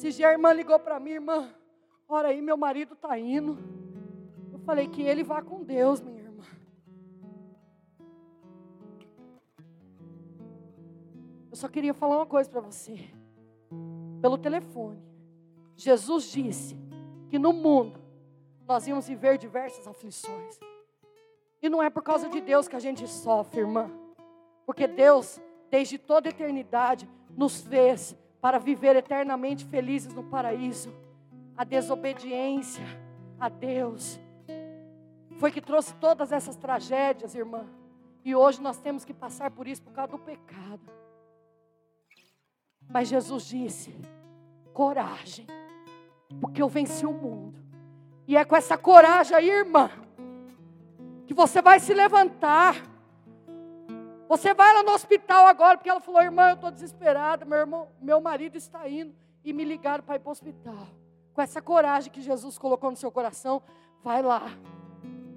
esses dias a irmã ligou para mim, irmã, ora aí, meu marido está indo. Eu falei que ele vá com Deus, minha irmã. Eu só queria falar uma coisa para você. Pelo telefone. Jesus disse que no mundo nós íamos viver diversas aflições. E não é por causa de Deus que a gente sofre, irmã. Porque Deus, desde toda eternidade, nos fez para viver eternamente felizes no paraíso. A desobediência a Deus foi que trouxe todas essas tragédias, irmã. E hoje nós temos que passar por isso por causa do pecado. Mas Jesus disse: coragem, porque eu venci o mundo. E é com essa coragem aí, irmã, que você vai se levantar você vai lá no hospital agora, porque ela falou, irmã, eu estou desesperada, meu, irmão, meu marido está indo e me ligaram para ir para o hospital. Com essa coragem que Jesus colocou no seu coração, vai lá.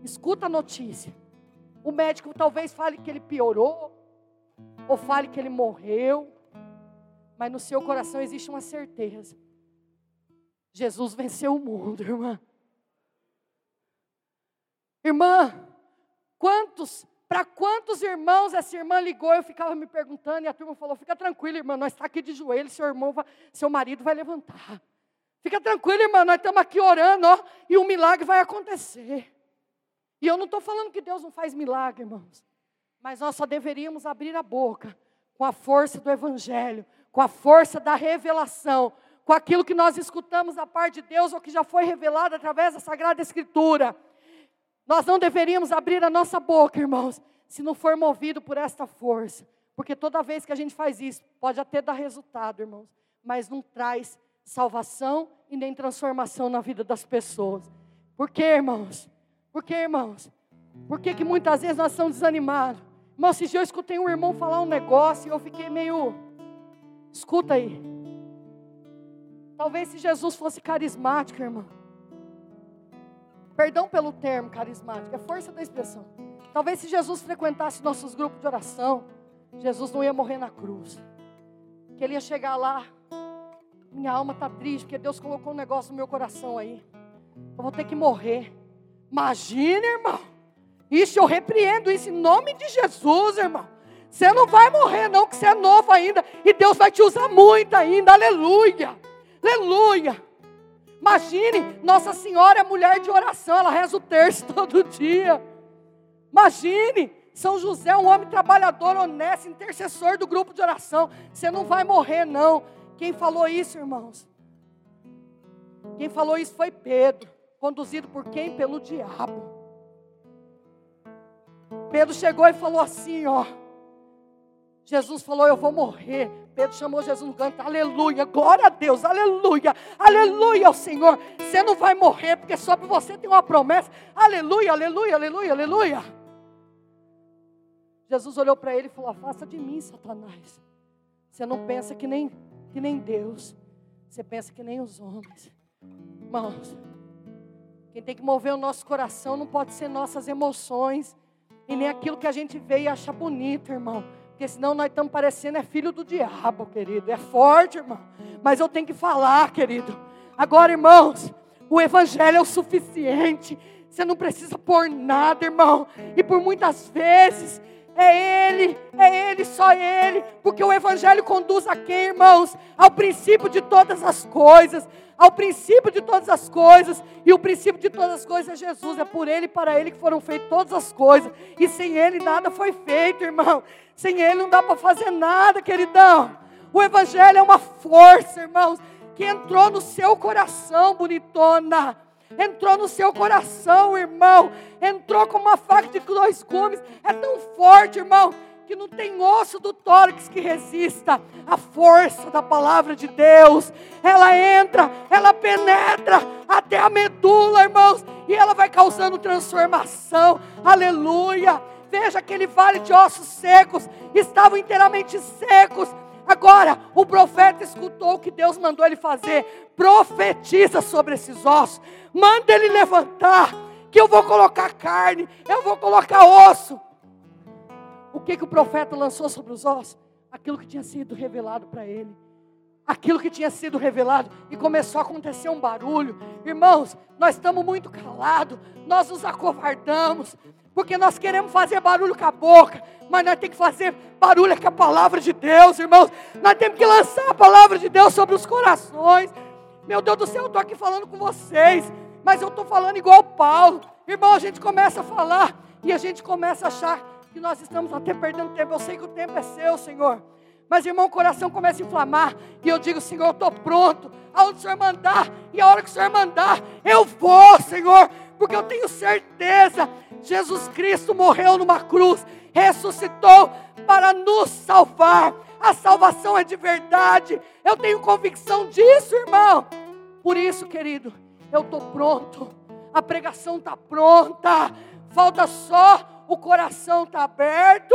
Escuta a notícia. O médico talvez fale que ele piorou, ou fale que ele morreu, mas no seu coração existe uma certeza. Jesus venceu o mundo, irmã. Irmã, quantos para quantos irmãos essa irmã ligou? Eu ficava me perguntando e a turma falou: fica tranquila, irmã, nós estamos aqui de joelho, seu irmão, seu marido vai levantar. Fica tranquila, irmã, nós estamos aqui orando, ó, e o milagre vai acontecer. E eu não estou falando que Deus não faz milagre, irmãos, mas nós só deveríamos abrir a boca com a força do Evangelho, com a força da revelação, com aquilo que nós escutamos da parte de Deus ou que já foi revelado através da Sagrada Escritura. Nós não deveríamos abrir a nossa boca, irmãos, se não for movido por esta força. Porque toda vez que a gente faz isso, pode até dar resultado, irmãos, mas não traz salvação e nem transformação na vida das pessoas. Por quê, irmãos? Por quê, irmãos? Por que, que muitas vezes nós estamos desanimados? Irmãos, esses dias eu escutei um irmão falar um negócio e eu fiquei meio. Escuta aí. Talvez se Jesus fosse carismático, irmão Perdão pelo termo carismático, é força da expressão. Talvez se Jesus frequentasse nossos grupos de oração, Jesus não ia morrer na cruz. Que ele ia chegar lá, minha alma está triste, porque Deus colocou um negócio no meu coração aí. Eu vou ter que morrer. Imagina, irmão. Isso eu repreendo isso em nome de Jesus, irmão. Você não vai morrer, não, que você é novo ainda. E Deus vai te usar muito ainda. Aleluia. Aleluia. Imagine, Nossa Senhora é mulher de oração, ela reza o terço todo dia. Imagine, São José é um homem trabalhador, honesto, intercessor do grupo de oração. Você não vai morrer, não. Quem falou isso, irmãos? Quem falou isso foi Pedro, conduzido por quem? Pelo diabo. Pedro chegou e falou assim, ó. Jesus falou: Eu vou morrer. Pedro chamou Jesus no canto, aleluia, glória a Deus, aleluia, aleluia ao Senhor. Você não vai morrer, porque sobre você tem uma promessa, aleluia, aleluia, aleluia, aleluia. Jesus olhou para ele e falou: Afasta de mim, Satanás. Você não pensa que nem, que nem Deus, você pensa que nem os homens. Irmãos, quem tem que mover o nosso coração não pode ser nossas emoções, e nem aquilo que a gente vê e acha bonito, irmão. Porque senão nós estamos parecendo é filho do diabo, querido. É forte, irmão. Mas eu tenho que falar, querido. Agora, irmãos, o evangelho é o suficiente. Você não precisa pôr nada, irmão. E por muitas vezes é Ele, é Ele, só Ele, porque o Evangelho conduz a quem, irmãos? Ao princípio de todas as coisas, ao princípio de todas as coisas, e o princípio de todas as coisas é Jesus, é por Ele e para Ele que foram feitas todas as coisas, e sem Ele nada foi feito, irmão, sem Ele não dá para fazer nada, queridão. O Evangelho é uma força, irmãos, que entrou no seu coração, bonitona entrou no seu coração, irmão. Entrou como uma faca de dois gumes. É tão forte, irmão, que não tem osso do tórax que resista à força da palavra de Deus. Ela entra, ela penetra até a medula, irmãos, e ela vai causando transformação. Aleluia! Veja aquele vale de ossos secos, estavam inteiramente secos Agora, o profeta escutou o que Deus mandou ele fazer. Profetiza sobre esses ossos. Manda ele levantar. Que eu vou colocar carne, eu vou colocar osso. O que, que o profeta lançou sobre os ossos? Aquilo que tinha sido revelado para ele aquilo que tinha sido revelado e começou a acontecer um barulho. Irmãos, nós estamos muito calados, nós nos acovardamos, porque nós queremos fazer barulho com a boca, mas nós temos que fazer barulho com a palavra de Deus, irmãos. Nós temos que lançar a palavra de Deus sobre os corações. Meu Deus do céu, eu estou aqui falando com vocês, mas eu estou falando igual Paulo. Irmão, a gente começa a falar e a gente começa a achar que nós estamos até perdendo tempo. Eu sei que o tempo é seu, Senhor. Mas, irmão, o coração começa a inflamar. E eu digo, Senhor, eu estou pronto. Aonde o Senhor mandar, e a hora que o Senhor mandar, eu vou, Senhor. Porque eu tenho certeza, Jesus Cristo morreu numa cruz, ressuscitou para nos salvar. A salvação é de verdade. Eu tenho convicção disso, irmão. Por isso, querido, eu estou pronto. A pregação está pronta. Falta só o coração estar tá aberto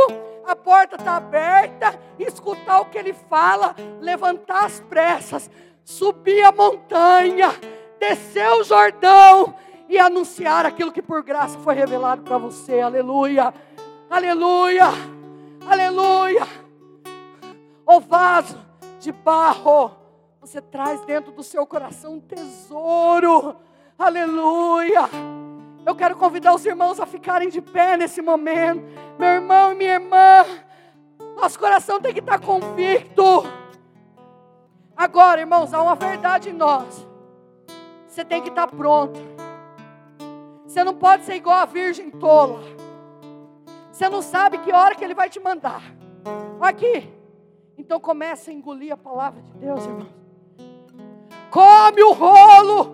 a porta está aberta, escutar o que ele fala, levantar as pressas, subir a montanha, descer o Jordão e anunciar aquilo que por graça foi revelado para você. Aleluia, aleluia, aleluia. O vaso de barro, você traz dentro do seu coração um tesouro. Aleluia. Eu quero convidar os irmãos a ficarem de pé nesse momento. Meu irmão e minha irmã, nosso coração tem que estar convicto. Agora, irmãos, há uma verdade em nós. Você tem que estar pronto. Você não pode ser igual a virgem tola. Você não sabe que hora que ele vai te mandar. Aqui. Então comece a engolir a palavra de Deus, irmão. Come o rolo.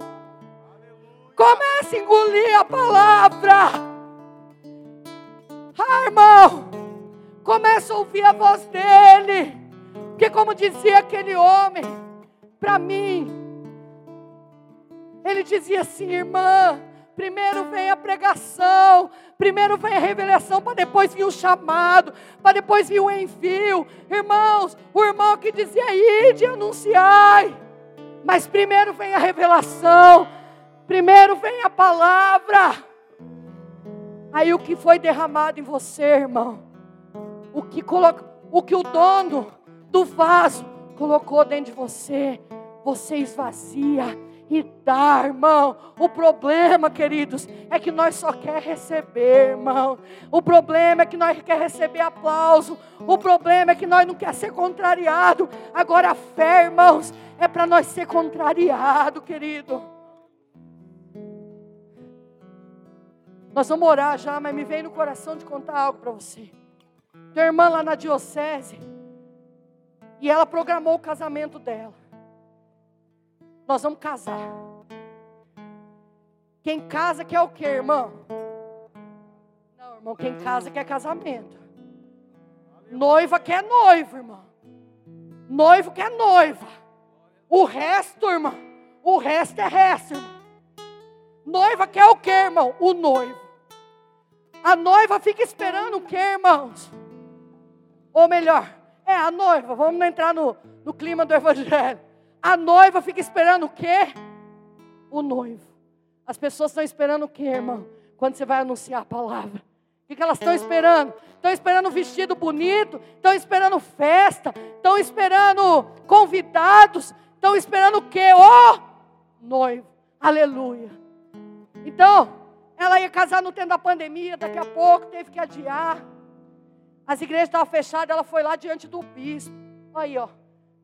Comece a engolir a palavra. Ah, irmão, comece a ouvir a voz dele. Porque, como dizia aquele homem, para mim, ele dizia assim, irmã, primeiro vem a pregação, primeiro vem a revelação, para depois vir o chamado, para depois vir o envio. Irmãos, o irmão que dizia, ide, anunciai. Mas primeiro vem a revelação, Primeiro vem a palavra. Aí o que foi derramado em você, irmão? O que coloca, o que o dono do vaso colocou dentro de você, você esvazia e dá, irmão. O problema, queridos, é que nós só quer receber, irmão. O problema é que nós quer receber aplauso. O problema é que nós não quer ser contrariado. Agora a fé, irmãos, é para nós ser contrariado, querido. Nós vamos orar já, mas me veio no coração de contar algo para você. Tem irmã lá na diocese e ela programou o casamento dela. Nós vamos casar. Quem casa quer o quê, irmão? Não, irmão, quem casa quer casamento. Noiva quer noivo, irmão. Noivo quer noiva. O resto, irmão, o resto é resto, irmão. Noiva quer o quê, irmão? O noivo. A noiva fica esperando o quê, irmãos? Ou melhor, é a noiva, vamos entrar no, no clima do evangelho. A noiva fica esperando o quê? O noivo. As pessoas estão esperando o quê, irmão? Quando você vai anunciar a palavra. O que, elas estão esperando? Estão esperando vestido bonito, estão esperando festa, estão esperando convidados, estão esperando o quê? Oh, noivo. Aleluia. Então, ela ia casar no tempo da pandemia, daqui a pouco teve que adiar. As igrejas estavam fechadas, ela foi lá diante do bispo. Aí, ó.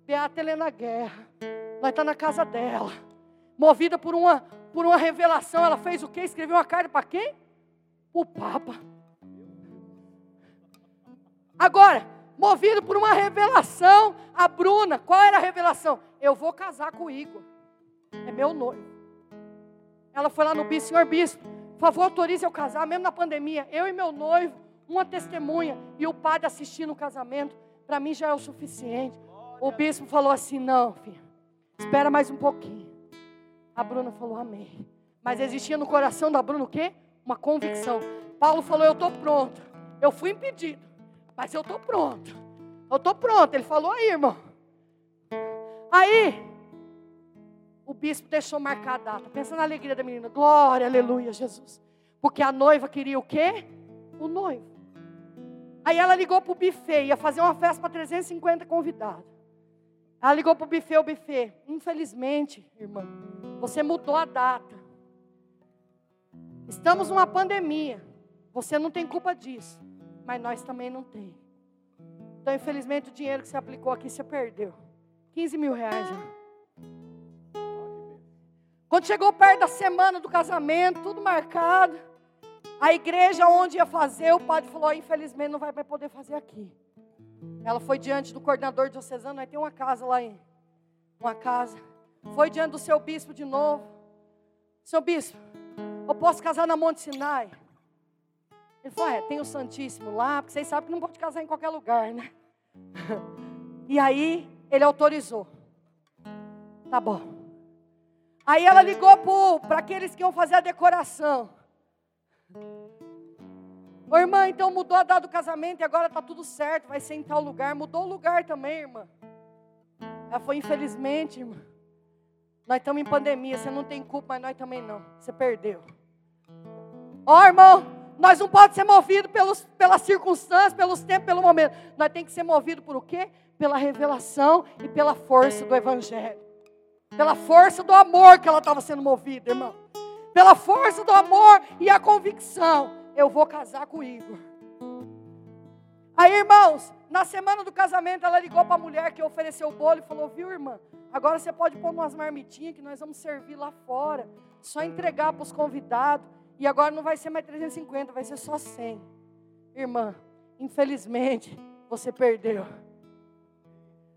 Beata Helena Guerra. Nós estamos tá na casa dela. Movida por uma, por uma revelação. Ela fez o quê? Escreveu uma carta para quem? O Papa. Agora, movido por uma revelação, a Bruna, qual era a revelação? Eu vou casar com o Igor. É meu noivo. Ela foi lá no bispo, senhor bispo, por favor, autorize eu casar, mesmo na pandemia. Eu e meu noivo, uma testemunha e o padre assistindo o casamento, para mim já é o suficiente. O bispo falou assim: não, filha, espera mais um pouquinho. A Bruna falou amém. Mas existia no coração da Bruna o quê? Uma convicção. Paulo falou: eu estou pronto. Eu fui impedido, mas eu estou pronto. Eu estou pronto. Ele falou aí, irmão. Aí, o bispo deixou marcar a data. Pensa na alegria da menina. Glória, aleluia, Jesus. Porque a noiva queria o quê? O noivo. Aí ela ligou para o buffet, ia fazer uma festa para 350 convidados. Ela ligou para o buffet, o buffet. Infelizmente, irmã, você mudou a data. Estamos numa pandemia. Você não tem culpa disso. Mas nós também não tem. Então, infelizmente, o dinheiro que você aplicou aqui, você perdeu. 15 mil reais já. Quando chegou perto da semana do casamento, tudo marcado. A igreja onde ia fazer, o padre falou: infelizmente não vai poder fazer aqui. Ela foi diante do coordenador diocesano, aí tem uma casa lá em uma casa. Foi diante do seu bispo de novo. Seu bispo, eu posso casar na Monte Sinai? Ele falou: é, tem o Santíssimo lá, porque vocês sabem que não pode casar em qualquer lugar, né? E aí ele autorizou. Tá bom. Aí ela ligou para aqueles que iam fazer a decoração. Ô irmã, então mudou a data do casamento e agora está tudo certo, vai ser em tal lugar. Mudou o lugar também, irmã. Ela foi, infelizmente, irmã. Nós estamos em pandemia, você não tem culpa, mas nós também não. Você perdeu. Ó irmão, nós não podemos ser movidos pelos, pelas circunstâncias, pelos tempos, pelo momento. Nós temos que ser movidos por o quê? Pela revelação e pela força do Evangelho. Pela força do amor que ela estava sendo movida, irmão pela força do amor e a convicção, eu vou casar com o Igor. Aí, irmãos, na semana do casamento, ela ligou para a mulher que ofereceu o bolo e falou: Viu, irmã, agora você pode pôr umas marmitinhas que nós vamos servir lá fora, só entregar para os convidados. E agora não vai ser mais 350, vai ser só 100. Irmã, infelizmente, você perdeu.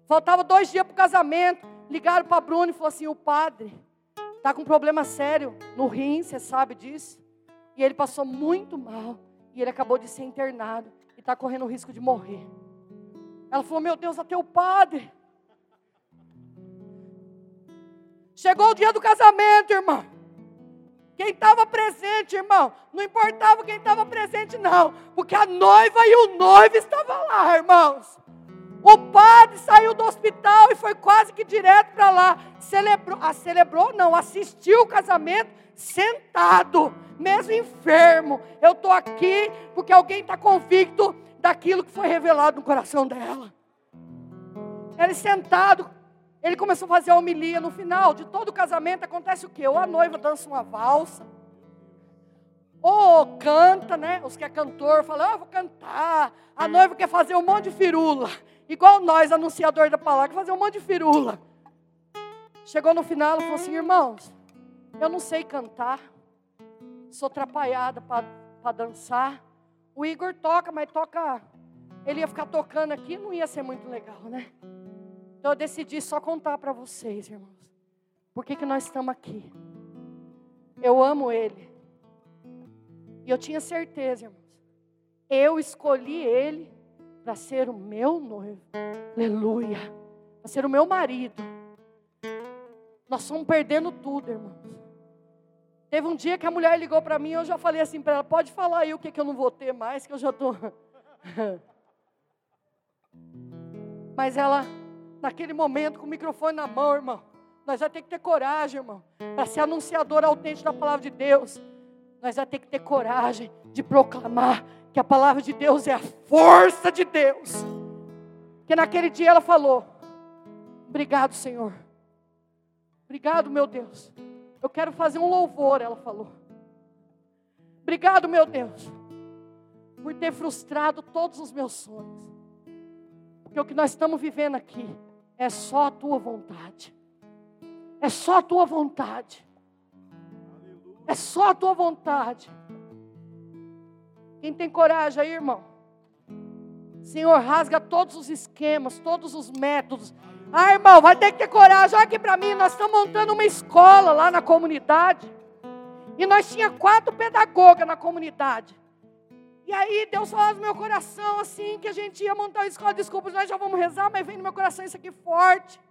Faltava dois dias para o casamento. Ligaram para Bruno e falou assim: o padre Está com um problema sério no rim, você sabe disso. E ele passou muito mal. E ele acabou de ser internado. E está correndo o risco de morrer. Ela falou: Meu Deus, até o padre. Chegou o dia do casamento, irmão. Quem estava presente, irmão, não importava quem estava presente, não, porque a noiva e o noivo estavam lá, irmãos. O padre saiu do hospital e foi quase que direto para lá. Celebrou, ah, celebrou, não, assistiu o casamento sentado, mesmo enfermo. Eu estou aqui porque alguém está convicto daquilo que foi revelado no coração dela. Ele sentado, ele começou a fazer a homilia. No final de todo o casamento acontece o quê? Ou a noiva dança uma valsa, ou canta, né? Os que é cantor falam, oh, vou cantar. A noiva quer fazer um monte de firula. Igual nós, anunciador da palavra, fazer um monte de firula. Chegou no final e falou assim, irmãos, eu não sei cantar. Sou atrapalhada para dançar. O Igor toca, mas toca. Ele ia ficar tocando aqui, não ia ser muito legal, né? Então eu decidi só contar para vocês, irmãos. Por que, que nós estamos aqui? Eu amo ele. E eu tinha certeza, irmãos. Eu escolhi ele para ser o meu noivo. Aleluia. Para ser o meu marido. Nós estamos perdendo tudo, irmãos. Teve um dia que a mulher ligou para mim, eu já falei assim para ela: pode falar aí o que, que eu não vou ter mais, que eu já estou. Mas ela, naquele momento, com o microfone na mão, irmão, nós vamos ter que ter coragem, irmão, para ser anunciador autêntico da palavra de Deus. Nós vamos ter que ter coragem de proclamar que a palavra de Deus é a força de Deus. Que naquele dia ela falou: Obrigado, Senhor. Obrigado, meu Deus. Eu quero fazer um louvor, ela falou. Obrigado, meu Deus, por ter frustrado todos os meus sonhos. Porque o que nós estamos vivendo aqui é só a tua vontade. É só a tua vontade. É só a tua vontade. Quem tem coragem aí, irmão? Senhor, rasga todos os esquemas, todos os métodos. Ah, irmão, vai ter que ter coragem. Olha aqui para mim, nós estamos montando uma escola lá na comunidade. E nós tinha quatro pedagogas na comunidade. E aí Deus falou no meu coração assim que a gente ia montar uma escola. Desculpa, nós já vamos rezar, mas vem no meu coração isso aqui forte.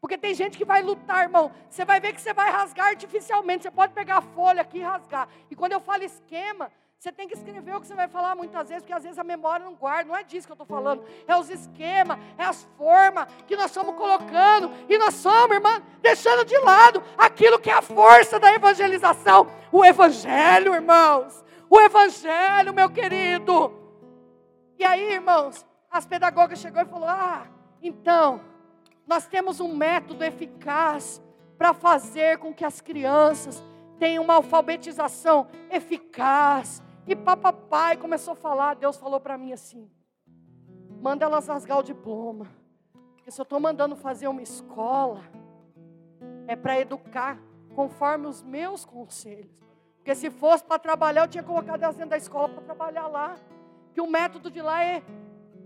Porque tem gente que vai lutar, irmão. Você vai ver que você vai rasgar artificialmente. Você pode pegar a folha aqui e rasgar. E quando eu falo esquema, você tem que escrever o que você vai falar muitas vezes, porque às vezes a memória não guarda. Não é disso que eu estou falando. É os esquemas, é as formas que nós estamos colocando. E nós somos, irmã, deixando de lado aquilo que é a força da evangelização. O evangelho, irmãos. O evangelho, meu querido. E aí, irmãos, as pedagogas chegou e falou: "Ah, então, nós temos um método eficaz para fazer com que as crianças tenham uma alfabetização eficaz. E papai começou a falar, Deus falou para mim assim: manda elas rasgar o diploma. Porque se eu estou mandando fazer uma escola, é para educar conforme os meus conselhos. Porque se fosse para trabalhar, eu tinha colocado elas dentro da escola para trabalhar lá. Que o método de lá é,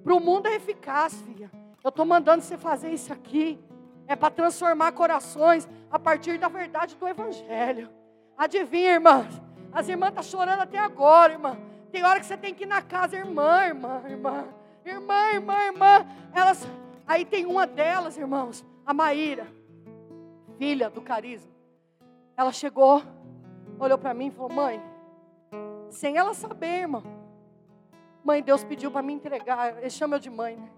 para o mundo é eficaz, filha. Eu estou mandando você fazer isso aqui. É para transformar corações a partir da verdade do Evangelho. Adivinha, irmãs? As irmãs estão tá chorando até agora, irmã. Tem hora que você tem que ir na casa, irmã, irmã, irmã. Irmã, irmã, irmã. Elas. Aí tem uma delas, irmãos, a Maíra, filha do carisma. Ela chegou, olhou para mim e falou: Mãe, sem ela saber, irmão. Mãe, Deus pediu para me entregar. Ele chama eu de mãe, né?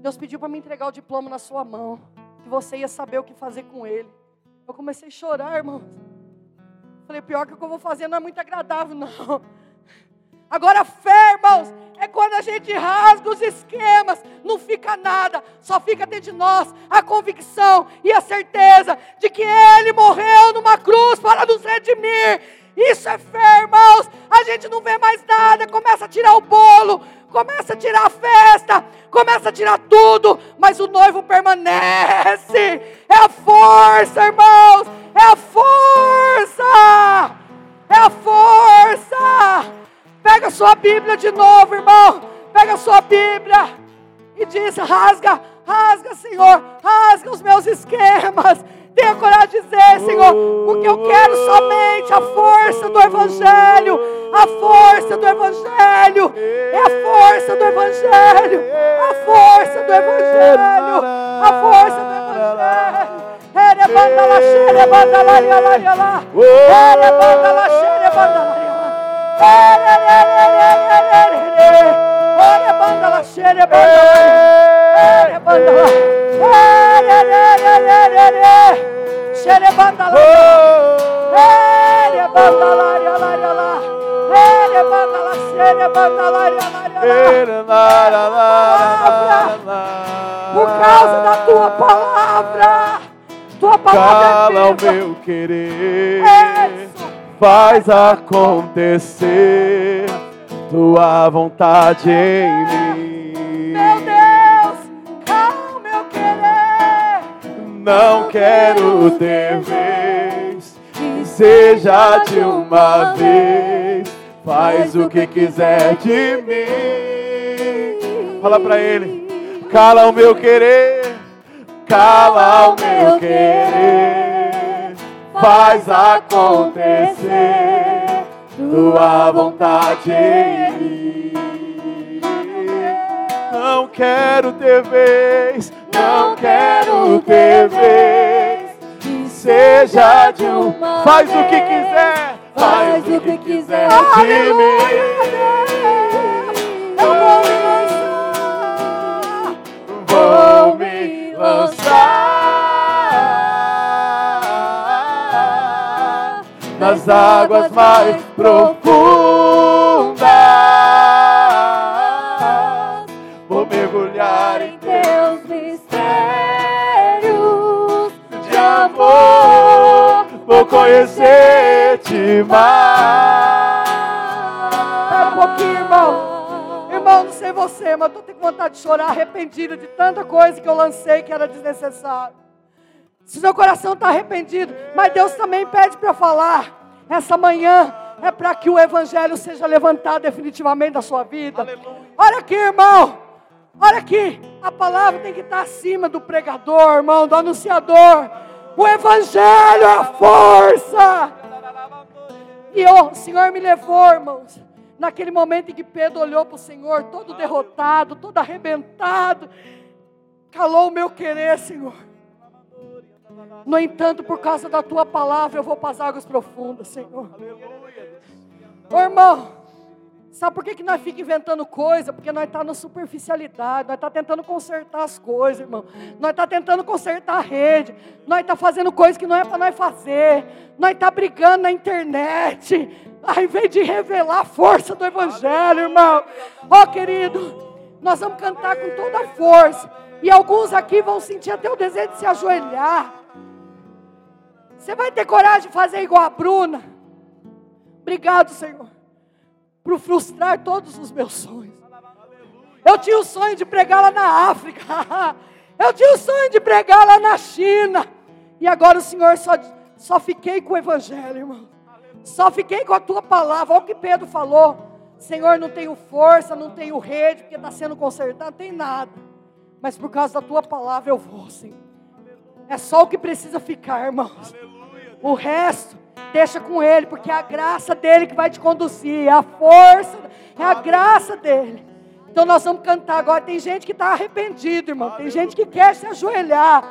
Deus pediu para me entregar o diploma na sua mão, que você ia saber o que fazer com ele. Eu comecei a chorar, irmãos. Falei, pior que o que eu vou fazer não é muito agradável, não. Agora, fé, irmãos, é quando a gente rasga os esquemas, não fica nada, só fica dentro de nós a convicção e a certeza de que Ele morreu numa cruz para nos redimir. Isso é fé, irmãos. A gente não vê mais nada, começa a tirar o bolo, começa a tirar a festa, começa a tirar tudo, mas o noivo permanece. É a força, irmãos, é a força, é a força. Pega a sua Bíblia de novo, irmão, pega a sua Bíblia e diz: rasga, rasga, Senhor, rasga os meus esquemas. Tenha coragem de dizer, Senhor, porque eu quero somente a força do Evangelho. A força do Evangelho. É a força do Evangelho. A força do Evangelho. A força do Evangelho. Banda la xere banda ria la ria la. Ere banda la xere banda la. Ere ere ere ere ere. Ore banda la xere banda lá, lá. Xerebandalá, xerebandalá, lá, lá. Por causa da tua palavra. Tua palavra Cala é o meu querer. Faz acontecer tua vontade em mim. Não quero ter vez, que seja de uma vez. Faz o que quiser de mim. Fala pra ele. Cala o meu querer, cala o meu querer. Faz acontecer tua vontade em mim. Não quero ter vez, não quero ter vez. Que seja de uma Faz o que quiser, faz o que quiser de mim. Eu vou me lançar. Vou me lançar nas águas mais profundas. Conhecer-te mais. Espera um pouquinho, irmão. Irmão, não sei você, mas eu com vontade de chorar, arrependido de tanta coisa que eu lancei que era desnecessário. Se seu coração está arrependido, mas Deus também pede para falar. Essa manhã é para que o Evangelho seja levantado definitivamente da sua vida. Aleluia. Olha aqui, irmão. Olha aqui. A palavra tem que estar acima do pregador, irmão, do anunciador. O Evangelho é a força. E o Senhor me levou, irmãos, naquele momento em que Pedro olhou para o Senhor, todo derrotado, todo arrebentado, calou o meu querer, Senhor. No entanto, por causa da tua palavra, eu vou para as águas profundas, Senhor. Ô irmão, sabe por que, que nós ficamos inventando coisa? Porque nós estamos tá na superficialidade, nós estamos tá tentando consertar as coisas, irmão. Nós estamos tá tentando consertar a rede, nós estamos fazendo coisas que não é para nós fazer, nós estamos brigando na internet, ao invés de revelar a força do Evangelho, irmão. Ó oh, querido, nós vamos cantar com toda a força, e alguns aqui vão sentir até o desejo de se ajoelhar. Você vai ter coragem de fazer igual a Bruna? Obrigado, Senhor, por frustrar todos os meus sonhos. Eu tinha o sonho de pregar lá na África. Eu tinha o sonho de pregar lá na China. E agora o Senhor só, só fiquei com o Evangelho, irmão. Só fiquei com a tua palavra. Olha o que Pedro falou. Senhor, não tenho força, não tenho rede, porque está sendo consertado, não tem nada. Mas por causa da tua palavra eu vou, Senhor. É só o que precisa ficar, irmãos. O resto, deixa com Ele, porque é a graça dele que vai te conduzir, é a força, é a graça dele. Então nós vamos cantar agora. Tem gente que está arrependido, irmão. Tem gente que quer se ajoelhar.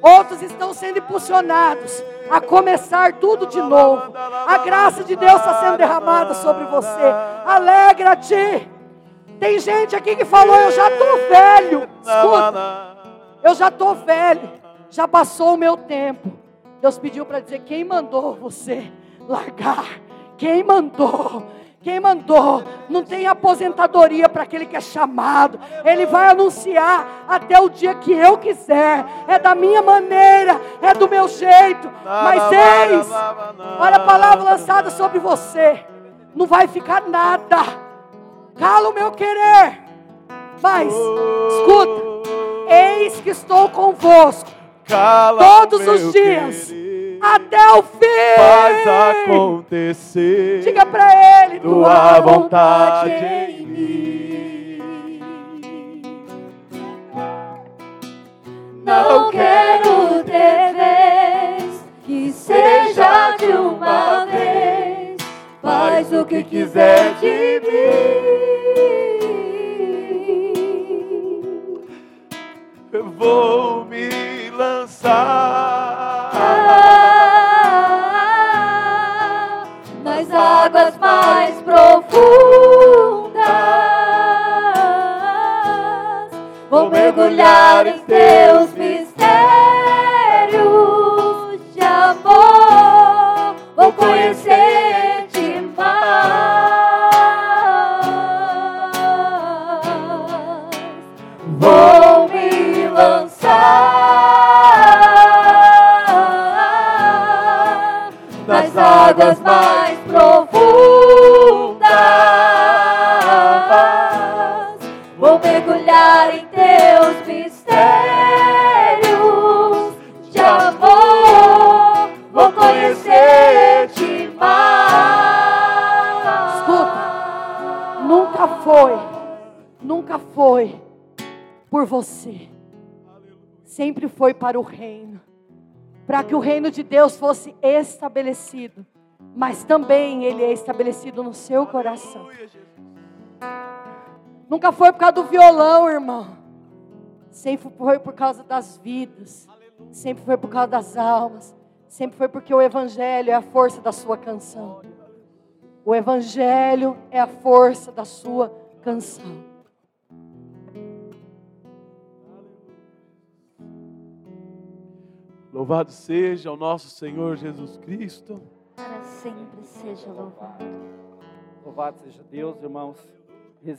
Outros estão sendo impulsionados a começar tudo de novo. A graça de Deus está sendo derramada sobre você. Alegra-te. Tem gente aqui que falou: Eu já estou velho. Escuta, eu já estou velho. Já passou o meu tempo. Deus pediu para dizer: quem mandou você largar? Quem mandou? Quem mandou? Não tem aposentadoria para aquele que é chamado. Ele vai anunciar até o dia que eu quiser. É da minha maneira, é do meu jeito. Mas eis, olha a palavra lançada sobre você. Não vai ficar nada. Cala o meu querer. Mas, escuta. Eis que estou convosco Cala todos os dias. Querer, até o fim. Faz acontecer. Diga para ele tua vontade em mim. Não quero ter vez que seja de uma vez. Faz o que quiser de mim. Eu vou me lançar nas águas mais profundas. Vou mergulhar em teus nunca foi por você. Sempre foi para o reino. Para que o reino de Deus fosse estabelecido. Mas também ele é estabelecido no seu coração. Nunca foi por causa do violão, irmão. Sempre foi por causa das vidas. Sempre foi por causa das almas. Sempre foi porque o Evangelho é a força da sua canção. O Evangelho é a força da sua canção. Louvado seja o nosso Senhor Jesus Cristo. Para sempre seja louvado. Louvado seja Deus, irmãos.